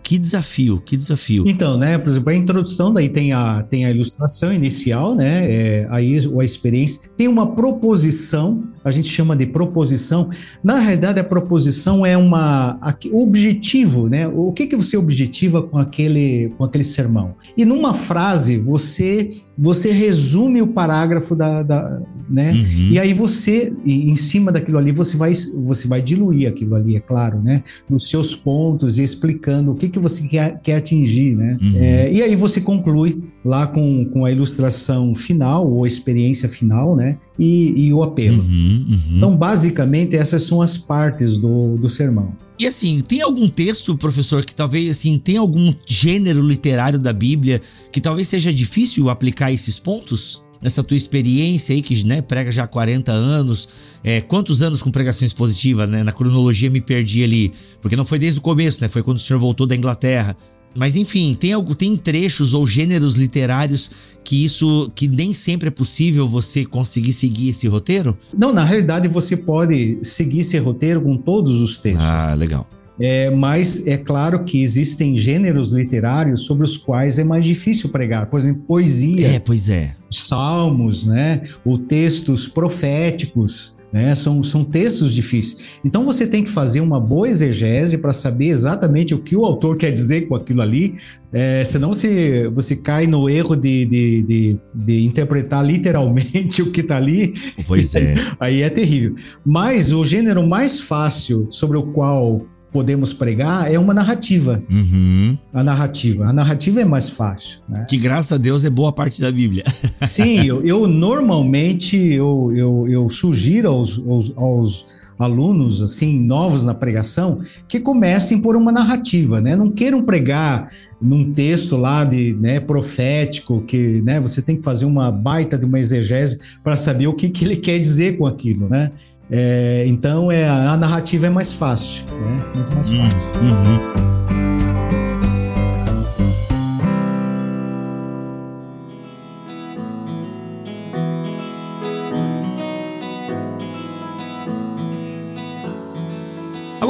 Que desafio, que desafio. Então, né? Por exemplo, a introdução, daí tem a, tem a ilustração inicial, né? É, aí a experiência. Tem uma proposição a gente chama de proposição. Na realidade, a proposição é uma o objetivo, né? O que que você objetiva com aquele com aquele sermão? E numa frase você você resume o parágrafo da, da né? Uhum. E aí você em cima daquilo ali você vai você vai diluir aquilo ali, é claro, né? Nos seus pontos e explicando o que que você quer, quer atingir, né? Uhum. É, e aí você conclui lá com, com a ilustração final ou experiência final, né? E, e o apelo. Uhum, uhum. Então, basicamente, essas são as partes do, do sermão. E assim, tem algum texto, professor, que talvez assim, tem algum gênero literário da Bíblia que talvez seja difícil aplicar esses pontos? Nessa tua experiência aí, que né, prega já há 40 anos, é, quantos anos com pregação expositiva, né? Na cronologia me perdi ali, porque não foi desde o começo, né? Foi quando o senhor voltou da Inglaterra. Mas enfim, tem, algo, tem trechos ou gêneros literários que isso que nem sempre é possível você conseguir seguir esse roteiro? Não, na realidade você pode seguir esse roteiro com todos os textos. Ah, legal. É, mas é claro que existem gêneros literários sobre os quais é mais difícil pregar. Por exemplo, poesia. É, pois é. Salmos, né? Ou textos proféticos. Né? São, são textos difíceis. Então você tem que fazer uma boa exegese para saber exatamente o que o autor quer dizer com aquilo ali, é, senão você, você cai no erro de, de, de, de interpretar literalmente o que está ali. Pois é. Aí é terrível. Mas o gênero mais fácil sobre o qual podemos pregar é uma narrativa. Uhum. A narrativa. A narrativa é mais fácil. Né? Que graças a Deus é boa parte da Bíblia. Sim, eu, eu normalmente eu, eu, eu sugiro aos, aos, aos, alunos assim novos na pregação que comecem por uma narrativa, né? Não queiram pregar num texto lá de né, profético que né, você tem que fazer uma baita de uma exegese para saber o que, que ele quer dizer com aquilo, né? É, então é, a narrativa é mais fácil, né? Muito mais hum, fácil. Uhum.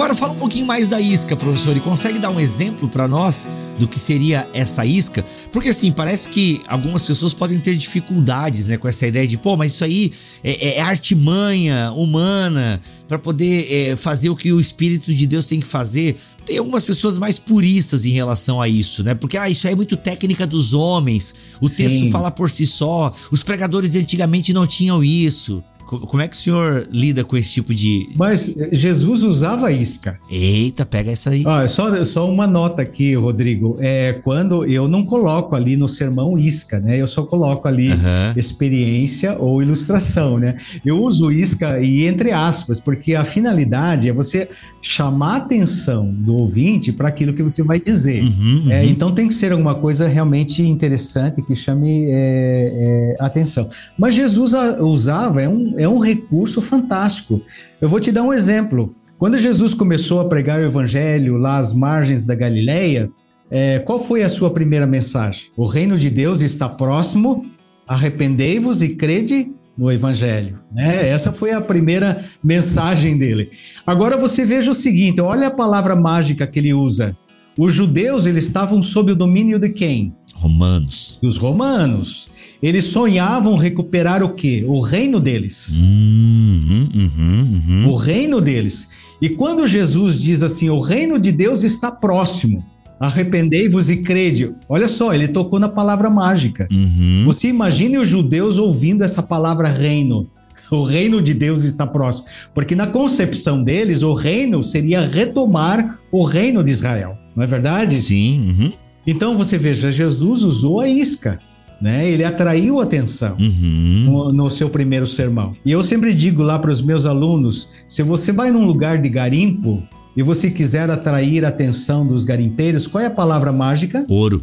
Agora fala um pouquinho mais da isca, professor, e consegue dar um exemplo para nós do que seria essa isca? Porque assim, parece que algumas pessoas podem ter dificuldades, né, com essa ideia de, pô, mas isso aí é, é artimanha humana para poder é, fazer o que o Espírito de Deus tem que fazer. Tem algumas pessoas mais puristas em relação a isso, né? Porque, ah, isso aí é muito técnica dos homens, o Sim. texto fala por si só, os pregadores de antigamente não tinham isso. Como é que o senhor lida com esse tipo de. Mas Jesus usava isca. Eita, pega essa aí. Ah, só, só uma nota aqui, Rodrigo. É quando eu não coloco ali no sermão isca, né? Eu só coloco ali uhum. experiência ou ilustração, né? Eu uso isca e entre aspas, porque a finalidade é você chamar a atenção do ouvinte para aquilo que você vai dizer. Uhum, uhum. É, então tem que ser alguma coisa realmente interessante que chame é, é, atenção. Mas Jesus usava, é um, é um recurso fantástico. Eu vou te dar um exemplo. Quando Jesus começou a pregar o evangelho lá às margens da Galileia, é, qual foi a sua primeira mensagem? O reino de Deus está próximo, arrependei-vos e crede no Evangelho. Né? Essa foi a primeira mensagem dele. Agora você veja o seguinte: olha a palavra mágica que ele usa. Os judeus eles estavam sob o domínio de quem? Romanos. Os romanos. Eles sonhavam recuperar o quê? O reino deles. Uhum, uhum, uhum. O reino deles. E quando Jesus diz assim: o reino de Deus está próximo arrependei-vos e crede. Olha só, ele tocou na palavra mágica. Uhum. Você imagine os judeus ouvindo essa palavra reino. O reino de Deus está próximo. Porque na concepção deles, o reino seria retomar o reino de Israel. Não é verdade? Sim. Uhum. Então você veja, Jesus usou a isca. Né? Ele atraiu atenção uhum. no, no, seu primeiro sermão. E eu sempre digo lá para os meus alunos: se você vai num lugar de garimpo, e você quiser atrair a atenção dos garimpeiros, qual é a palavra mágica? Ouro.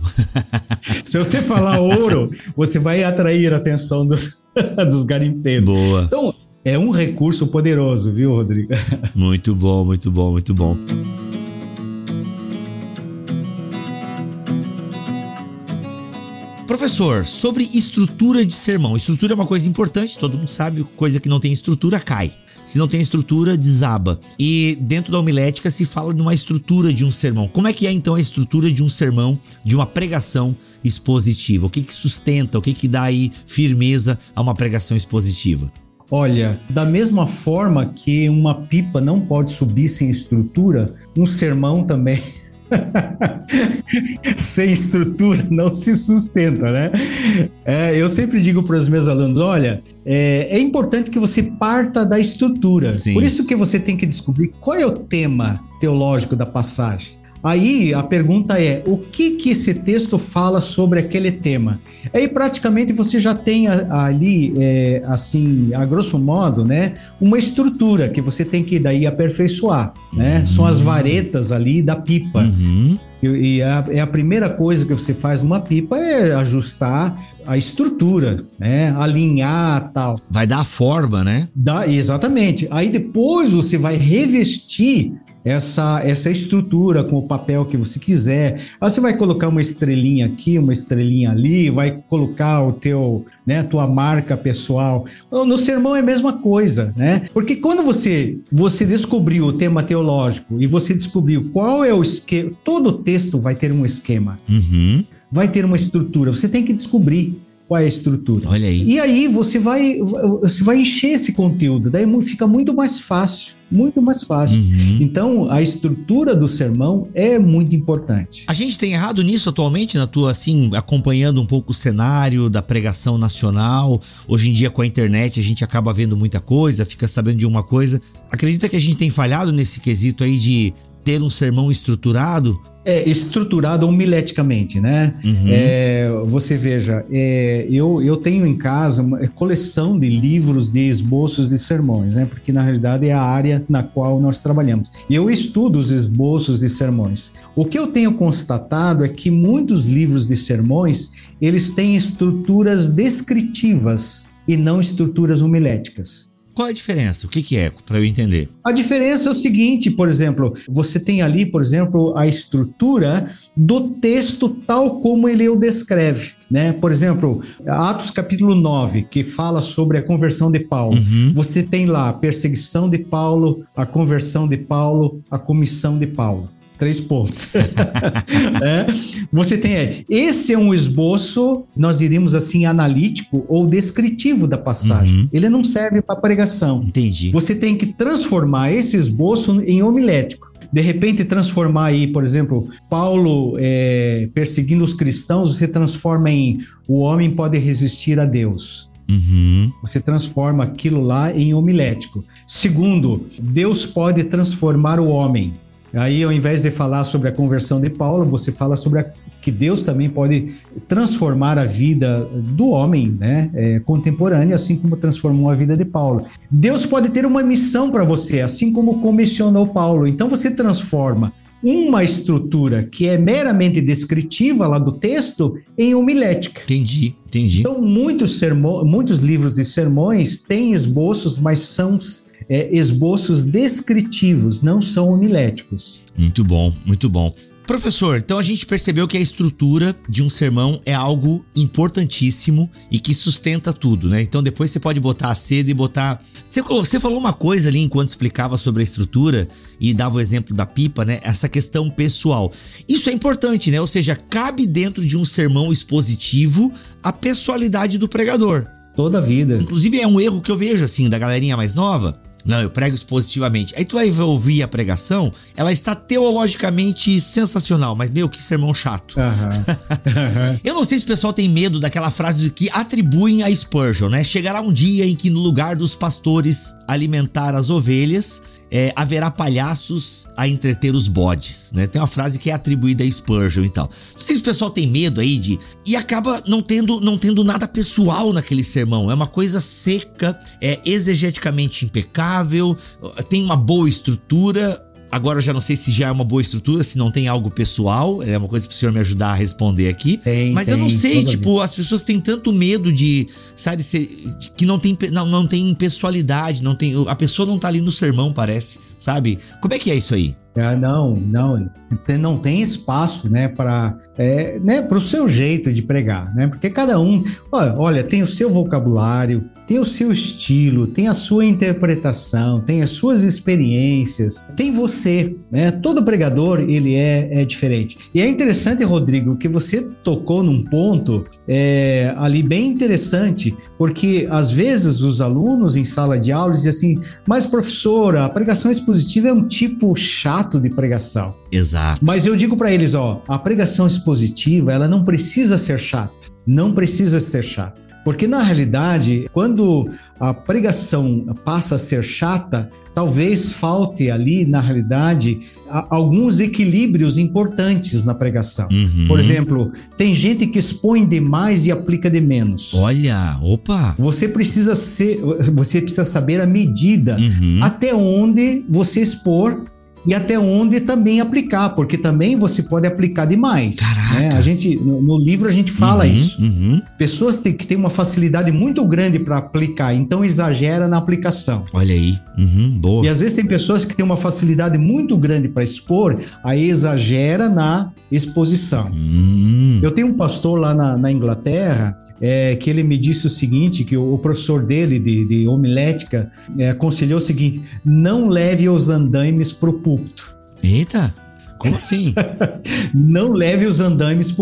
Se você falar ouro, você vai atrair a atenção dos, dos garimpeiros. Boa. Então, é um recurso poderoso, viu, Rodrigo? Muito bom, muito bom, muito bom. Professor, sobre estrutura de sermão. Estrutura é uma coisa importante, todo mundo sabe, coisa que não tem estrutura cai. Se não tem estrutura, desaba. E dentro da homilética se fala de uma estrutura de um sermão. Como é que é então a estrutura de um sermão, de uma pregação expositiva? O que que sustenta, o que que dá aí firmeza a uma pregação expositiva? Olha, da mesma forma que uma pipa não pode subir sem estrutura, um sermão também. sem estrutura não se sustenta, né? É, eu sempre digo para os meus alunos: olha, é, é, importante que você parta da estrutura. Sim. Por isso que você tem que descobrir qual é o tema teológico da passagem. Aí a pergunta é: o que que esse texto fala sobre aquele tema? Aí praticamente você já tem ali, é, assim, a grosso modo, né, uma estrutura que você tem que daí aperfeiçoar, né? Uhum. São as varetas ali da pipa. Uhum. E, e a, é a primeira coisa que você faz numa pipa é ajustar a estrutura, né? Alinhar tal. Vai dar a forma, né? Dá, exatamente. Aí depois você vai revestir essa, essa estrutura com o papel que você quiser. Aí você vai colocar uma estrelinha aqui, uma estrelinha ali, vai colocar o teu, né, tua marca pessoal. No sermão é a mesma coisa, né? Porque quando você você descobriu o tema teológico e você descobriu qual é o esquema, todo texto vai ter um esquema. Uhum. Vai ter uma estrutura. Você tem que descobrir qual é a estrutura. Olha aí. E aí você vai, você vai encher esse conteúdo, daí fica muito mais fácil, muito mais fácil. Uhum. Então, a estrutura do sermão é muito importante. A gente tem errado nisso atualmente, na tua, assim, acompanhando um pouco o cenário da pregação nacional. Hoje em dia, com a internet, a gente acaba vendo muita coisa, fica sabendo de uma coisa. Acredita que a gente tem falhado nesse quesito aí de ter um sermão estruturado? É, estruturado homileticamente, né? Uhum. É, você veja, é, eu, eu tenho em casa uma coleção de livros de esboços de sermões, né? Porque na realidade é a área na qual nós trabalhamos. E eu estudo os esboços de sermões. O que eu tenho constatado é que muitos livros de sermões, eles têm estruturas descritivas e não estruturas homiléticas. Qual é a diferença? O que, que é, para eu entender? A diferença é o seguinte, por exemplo, você tem ali, por exemplo, a estrutura do texto tal como ele o descreve. Né? Por exemplo, Atos capítulo 9, que fala sobre a conversão de Paulo. Uhum. Você tem lá a perseguição de Paulo, a conversão de Paulo, a comissão de Paulo. Três pontos. é. Você tem aí. Esse é um esboço, nós diríamos assim, analítico ou descritivo da passagem. Uhum. Ele não serve para pregação. Entendi. Você tem que transformar esse esboço em homilético. De repente, transformar aí, por exemplo, Paulo é, perseguindo os cristãos, você transforma em o homem pode resistir a Deus. Uhum. Você transforma aquilo lá em homilético. Segundo, Deus pode transformar o homem. Aí, ao invés de falar sobre a conversão de Paulo, você fala sobre a, que Deus também pode transformar a vida do homem, né, é, contemporâneo, assim como transformou a vida de Paulo. Deus pode ter uma missão para você, assim como comissionou Paulo. Então, você transforma uma estrutura que é meramente descritiva lá do texto em homilética. Entendi, entendi. Então, muitos, sermão, muitos livros de sermões têm esboços, mas são é, esboços descritivos, não são homiléticos. Muito bom, muito bom. Professor, então a gente percebeu que a estrutura de um sermão é algo importantíssimo e que sustenta tudo, né? Então depois você pode botar a seda e botar. Você, você falou uma coisa ali enquanto explicava sobre a estrutura e dava o exemplo da pipa, né? Essa questão pessoal. Isso é importante, né? Ou seja, cabe dentro de um sermão expositivo a pessoalidade do pregador. Toda a vida. Inclusive é um erro que eu vejo assim da galerinha mais nova não, eu prego expositivamente. Aí tu vai ouvir a pregação, ela está teologicamente sensacional, mas meu, que sermão chato. Uhum. eu não sei se o pessoal tem medo daquela frase que atribuem a Spurgeon, né? Chegará um dia em que no lugar dos pastores alimentar as ovelhas, é, haverá palhaços a entreter os bodes, né? Tem uma frase que é atribuída a Spurgeon e tal. Não sei se o pessoal tem medo aí de e acaba não tendo não tendo nada pessoal naquele sermão. É uma coisa seca, é exegeticamente impecável, tem uma boa estrutura, Agora eu já não sei se já é uma boa estrutura, se não tem algo pessoal. É uma coisa para o senhor me ajudar a responder aqui. Tem, Mas tem, eu não sei, tipo, as pessoas têm tanto medo de, sabe, ser, que não tem, não, não tem pessoalidade, não tem. A pessoa não tá ali no sermão, parece, sabe? Como é que é isso aí? É, não, não, não tem espaço, né, para é, né, o seu jeito de pregar, né? Porque cada um, olha, tem o seu vocabulário, tem o seu estilo, tem a sua interpretação, tem as suas experiências, tem você, né? Todo pregador ele é, é diferente. E é interessante, Rodrigo, que você tocou num ponto é, ali bem interessante, porque às vezes os alunos em sala de aula dizem assim, mas professora, a pregação expositiva é um tipo chato de pregação. Exato. Mas eu digo para eles, ó, a pregação expositiva, ela não precisa ser chata. Não precisa ser chata. Porque na realidade, quando a pregação passa a ser chata, talvez falte ali, na realidade, alguns equilíbrios importantes na pregação. Uhum. Por exemplo, tem gente que expõe demais e aplica de menos. Olha, opa! Você precisa ser, você precisa saber a medida uhum. até onde você expor e até onde também aplicar, porque também você pode aplicar demais. Caraca. Né? A gente, no, no, livro a gente fala uhum, isso. Uhum. Pessoas têm, que têm uma facilidade muito grande para aplicar, então exagera na aplicação. Olha aí, uhum, boa. E às vezes tem pessoas que têm uma facilidade muito grande para expor, aí exagera na exposição. Hum. Eu tenho um pastor lá na, na Inglaterra é, que ele me disse o seguinte, que o, o professor dele de, de homilética é, aconselhou o seguinte, não leve os andaimes para o púlpito. Eita, como assim? não leve os andaimes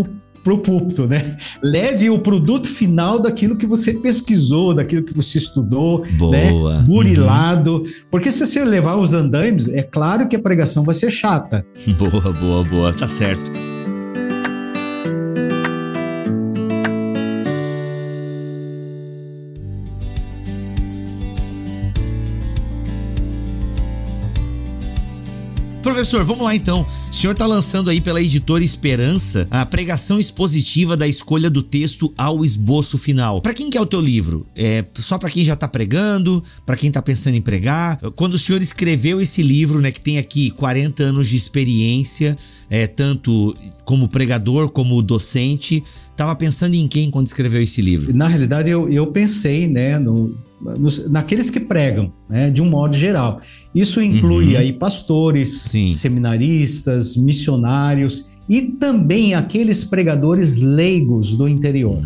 para o púlpito, né? Leve o produto final daquilo que você pesquisou, daquilo que você estudou, né? Boa. né? burilado. Uhum. Porque se você levar os andaimes, é claro que a pregação vai ser chata. Boa, boa, boa, tá certo. Professor, vamos lá então. O senhor está lançando aí pela editora Esperança a pregação expositiva da escolha do texto ao esboço final. Para quem que é o teu livro? É só para quem já está pregando, para quem está pensando em pregar? Quando o senhor escreveu esse livro, né, que tem aqui 40 anos de experiência, é, tanto como pregador como docente, estava pensando em quem quando escreveu esse livro? Na realidade, eu, eu pensei, né, no, nos, naqueles que pregam, né, de um modo geral. Isso inclui uhum. aí pastores, Sim. seminaristas, missionários e também aqueles pregadores leigos do interior.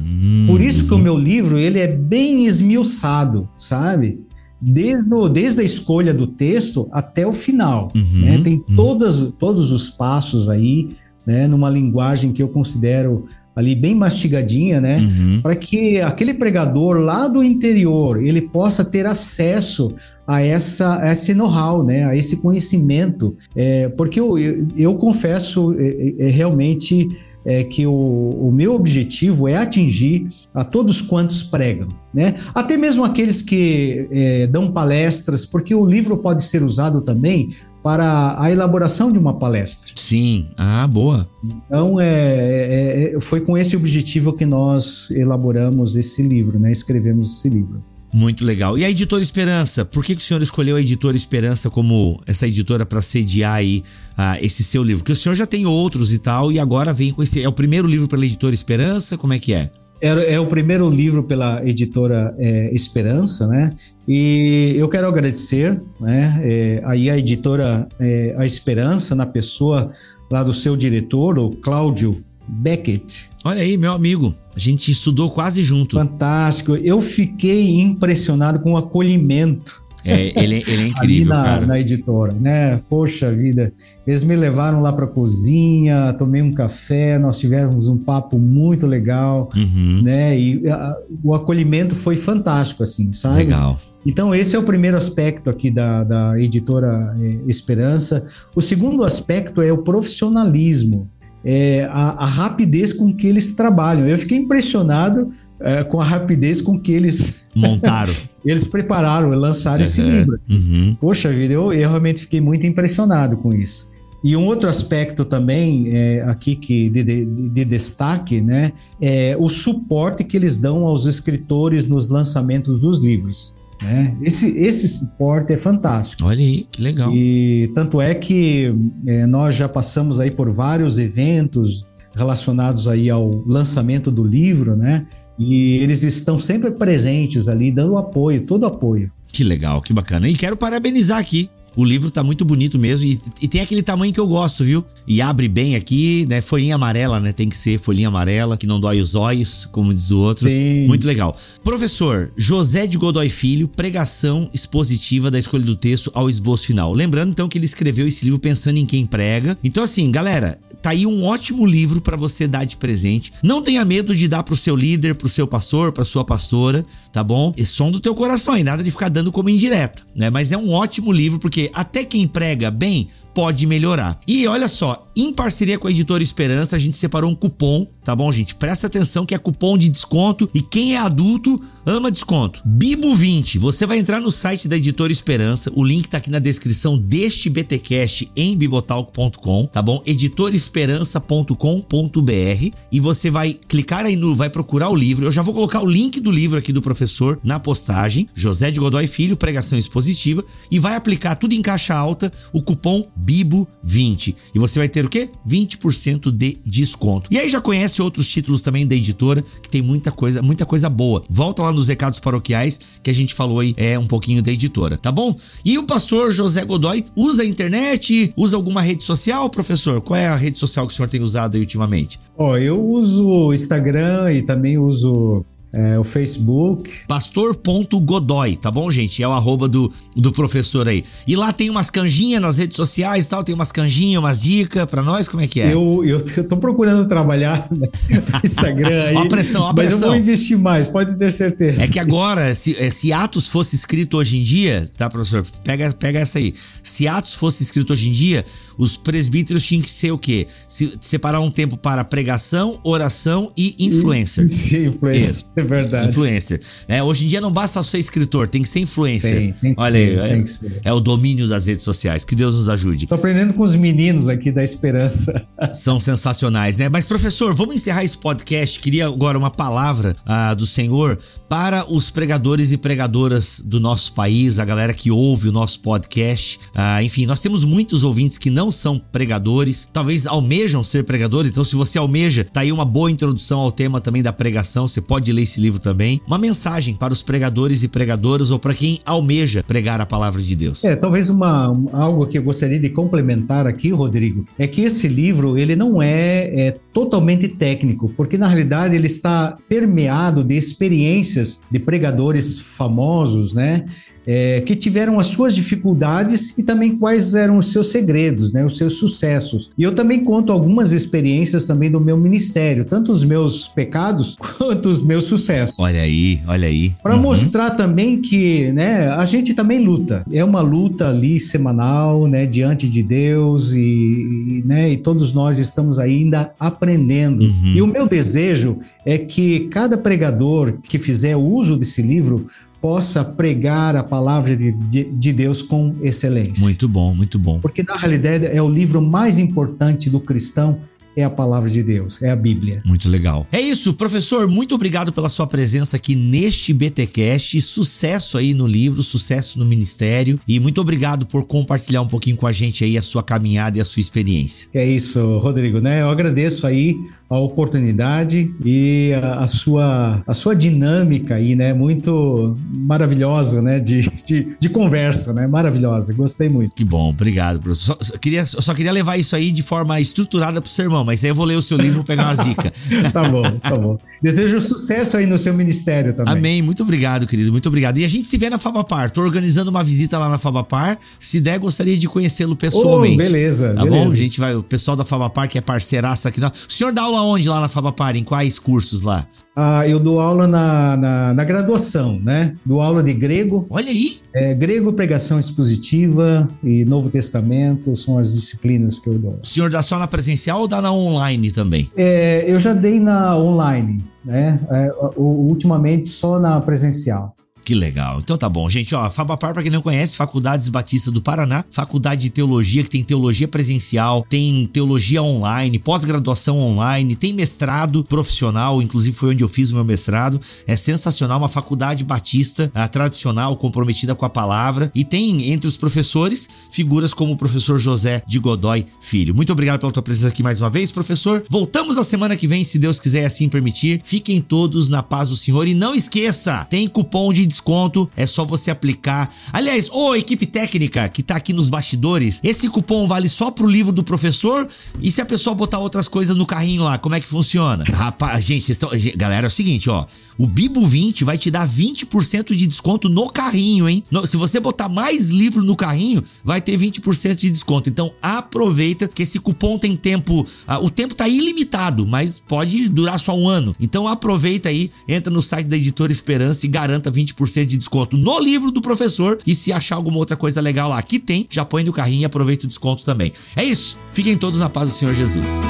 Por isso que o meu livro ele é bem esmiuçado, sabe? Desde, o, desde a escolha do texto até o final. Uhum. Né? Tem uhum. todas, todos os passos aí, né, numa linguagem que eu considero ali bem mastigadinha, né? Uhum. Para que aquele pregador lá do interior ele possa ter acesso a essa a esse know-how, né? A esse conhecimento, é, porque eu, eu, eu confesso é, é, é realmente é que o, o, meu objetivo é atingir a todos quantos pregam, né? Até mesmo aqueles que é, dão palestras, porque o livro pode ser usado também para a elaboração de uma palestra. Sim, ah, boa. Então, é, é, é, foi com esse objetivo que nós elaboramos esse livro, né? Escrevemos esse livro. Muito legal. E a editora Esperança? Por que, que o senhor escolheu a editora Esperança como essa editora para sediar aí ah, esse seu livro? Porque o senhor já tem outros e tal, e agora vem com esse. É o primeiro livro pela editora Esperança? Como é que é? É, é o primeiro livro pela editora é, Esperança, né? E eu quero agradecer, né? É, aí a editora é, A Esperança, na pessoa lá do seu diretor, o Cláudio Beckett. Olha aí, meu amigo. A gente estudou quase junto. Fantástico. Eu fiquei impressionado com o acolhimento é, ele, ele é incrível, na, cara. Na editora, né? Poxa vida, eles me levaram lá para cozinha, tomei um café, nós tivemos um papo muito legal, uhum. né? E a, o acolhimento foi fantástico, assim, sabe? Legal. Então, esse é o primeiro aspecto aqui da, da editora é, Esperança. O segundo aspecto é o profissionalismo. É, a, a, rapidez com que eles trabalham. Eu fiquei impressionado é, com a rapidez com que eles montaram. eles prepararam e lançaram esse livro. Uhum. Poxa vida, eu, eu, realmente fiquei muito impressionado com isso. E um outro aspecto também é, aqui que de, de, de, destaque, né, é o suporte que eles dão aos escritores nos lançamentos dos livros. Né? Esse, esse suporte é fantástico. Olha aí, que legal. E tanto é que é, nós já passamos aí por vários eventos relacionados aí ao lançamento do livro, né? E eles estão sempre presentes ali, dando apoio, todo apoio. Que legal, que bacana. E quero parabenizar aqui O livro tá muito bonito mesmo e, e, tem aquele tamanho que eu gosto, viu? E abre bem aqui, né? Folhinha amarela, né? Tem que ser folhinha amarela, que não dói os olhos, como diz o outro. Sim. Muito legal. Professor José de Godoy Filho, pregação expositiva da escolha do texto ao esboço final. Lembrando então que ele escreveu esse livro pensando em quem prega. Então assim, galera, tá aí um ótimo livro para você dar de presente. Não tenha medo de dar pro seu líder, pro seu pastor, pra sua pastora, tá bom? E som do teu coração aí, nada de ficar dando como indireta, né? Mas é um ótimo livro porque até quem prega bem pode melhorar. E olha só, em parceria com a editora Esperança, a gente separou um cupom, tá bom, gente? Presta atenção que é cupom de desconto e quem é adulto ama desconto. Bibo20, você vai entrar no site da editora Esperança, o link tá aqui na descrição deste BTcast em bibotalk.com, tá bom? editoresperança.com.br e você vai clicar aí no vai procurar o livro. Eu já vou colocar o link do livro aqui do professor na postagem, José de Godoy Filho, pregação expositiva e vai aplicar tudo em caixa alta o cupom Bibo20. E você vai ter o quê? 20% de desconto. E aí já conhece outros títulos também da editora, que tem muita coisa, muita coisa boa. Volta lá nos recados paroquiais que a gente falou aí é um pouquinho da editora, tá bom? E o pastor José Godoy usa a internet, usa alguma rede social, professor? Qual é a rede social que o senhor tem usado aí ultimamente? Ó, oh, eu uso o Instagram e também uso é, o Facebook. Pastor.godoy, tá bom, gente? É o arroba do, do professor aí. E lá tem umas canjinhas nas redes sociais e tal, tem umas canjinhas, umas dicas pra nós, como é que é? Eu, eu, eu tô procurando trabalhar no Instagram aí. ó a pressão, ó a pressão. Mas eu vou investir mais, pode ter certeza. É que agora, se, é, se Atos fosse escrito hoje em dia, tá, professor? Pega, pega essa aí. Se Atos fosse escrito hoje em dia, os presbíteros tinham que ser o quê? Se, separar um tempo para pregação, oração e influencer. Sim, influencer. Isso. É verdade. Influencer. É, hoje em dia não basta só ser escritor, tem que ser influencer. Tem, tem que Olha ser, aí, é, é, o domínio das redes sociais. Que Deus nos ajude. Tô aprendendo com os meninos aqui da Esperança. São sensacionais, né? Mas, professor, vamos encerrar esse podcast. Queria agora uma palavra ah, do Senhor para os pregadores e pregadoras do nosso país, a galera que ouve o nosso podcast. Ah, enfim, nós temos muitos ouvintes que não são pregadores, talvez almejam ser pregadores. Então, se você almeja, tá aí uma boa introdução ao tema também da pregação. Você pode ler esse livro também. Uma mensagem para os pregadores e pregadoras ou para quem almeja pregar a palavra de Deus. É, talvez uma algo que eu gostaria de complementar aqui, Rodrigo, é que esse livro ele não é, é totalmente técnico, porque na realidade ele está permeado de experiências de pregadores famosos, né? É, que tiveram as suas dificuldades e também quais eram os seus segredos, né, os seus sucessos. E eu também conto algumas experiências também do meu ministério, tanto os meus pecados quanto os meus sucessos. Olha aí, olha aí. Para uhum. mostrar também que, né, a gente também luta. É uma luta ali semanal, né, diante de Deus e, e né, e todos nós estamos ainda aprendendo. Uhum. E o meu desejo é que cada pregador que fizer uso desse livro possa pregar a palavra de, de, de, Deus com excelência. Muito bom, muito bom. Porque na realidade é o livro mais importante do cristão é a palavra de Deus, é a Bíblia. Muito legal. É isso, professor, muito obrigado pela sua presença aqui neste BTcast. Sucesso aí no livro, sucesso no ministério e muito obrigado por compartilhar um pouquinho com a gente aí a sua caminhada e a sua experiência. É isso, Rodrigo, né? Eu agradeço aí a oportunidade e a, a, sua, a sua dinâmica aí, né? Muito maravilhosa, né? De, de, de, conversa, né? Maravilhosa. Gostei muito. Que bom, obrigado, professor. Só, só queria, só queria levar isso aí de forma estruturada pro sermão, mas aí eu vou ler o seu livro e pegar umas dicas. tá bom, tá bom. Desejo sucesso aí no seu ministério também. Amém. Muito obrigado, querido. Muito obrigado. E a gente se vê na Fabapar. Tô organizando uma visita lá na Fabapar. Se der, gostaria de conhecê-lo pessoalmente. Oh, beleza. Tá beleza. bom? A gente vai, o pessoal da Fabapar, que é parceiraça aqui. O senhor dá aula aula onde lá na Fabapar? Em quais cursos lá? Ah, eu dou aula na, na, na, graduação, né? Dou aula de grego. Olha aí! É, grego, pregação expositiva e Novo Testamento são as disciplinas que eu dou. O senhor dá só na presencial ou dá na online também? É, eu já dei na online, né? É, ultimamente só na presencial. Que legal. Então tá bom, gente. Ó, Fabapar, para quem não conhece, Faculdades Batista do Paraná, faculdade de teologia que tem teologia presencial, tem teologia online, pós-graduação online, tem mestrado profissional, inclusive foi onde eu fiz o meu mestrado. É sensacional, uma faculdade batista a, tradicional, comprometida com a palavra. E tem entre os professores figuras como o professor José de Godoy Filho. Muito obrigado pela tua presença aqui mais uma vez, professor. Voltamos a semana que vem, se Deus quiser assim permitir. Fiquem todos na paz do Senhor e não esqueça, tem cupom de desconto, é só você aplicar. Aliás, ô equipe técnica que tá aqui nos bastidores, esse cupom vale só pro livro do professor? E se a pessoa botar outras coisas no carrinho lá, como é que funciona? Rapaz, gente, vocês estão. Galera, é o seguinte, ó. O Bibo 20 vai te dar 20% de desconto no carrinho, hein? No, se você botar mais livro no carrinho, vai ter 20% de desconto. Então aproveita que esse cupom tem tempo. Ah, o tempo tá ilimitado, mas pode durar só um ano. Então aproveita aí, entra no site da editora Esperança e garanta 20% de desconto no livro do professor. E se achar alguma outra coisa legal lá que tem, já põe no carrinho e aproveita o desconto também. É isso. Fiquem todos na paz do Senhor Jesus.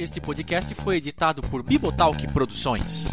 Este podcast foi editado por Bibotalk Produções.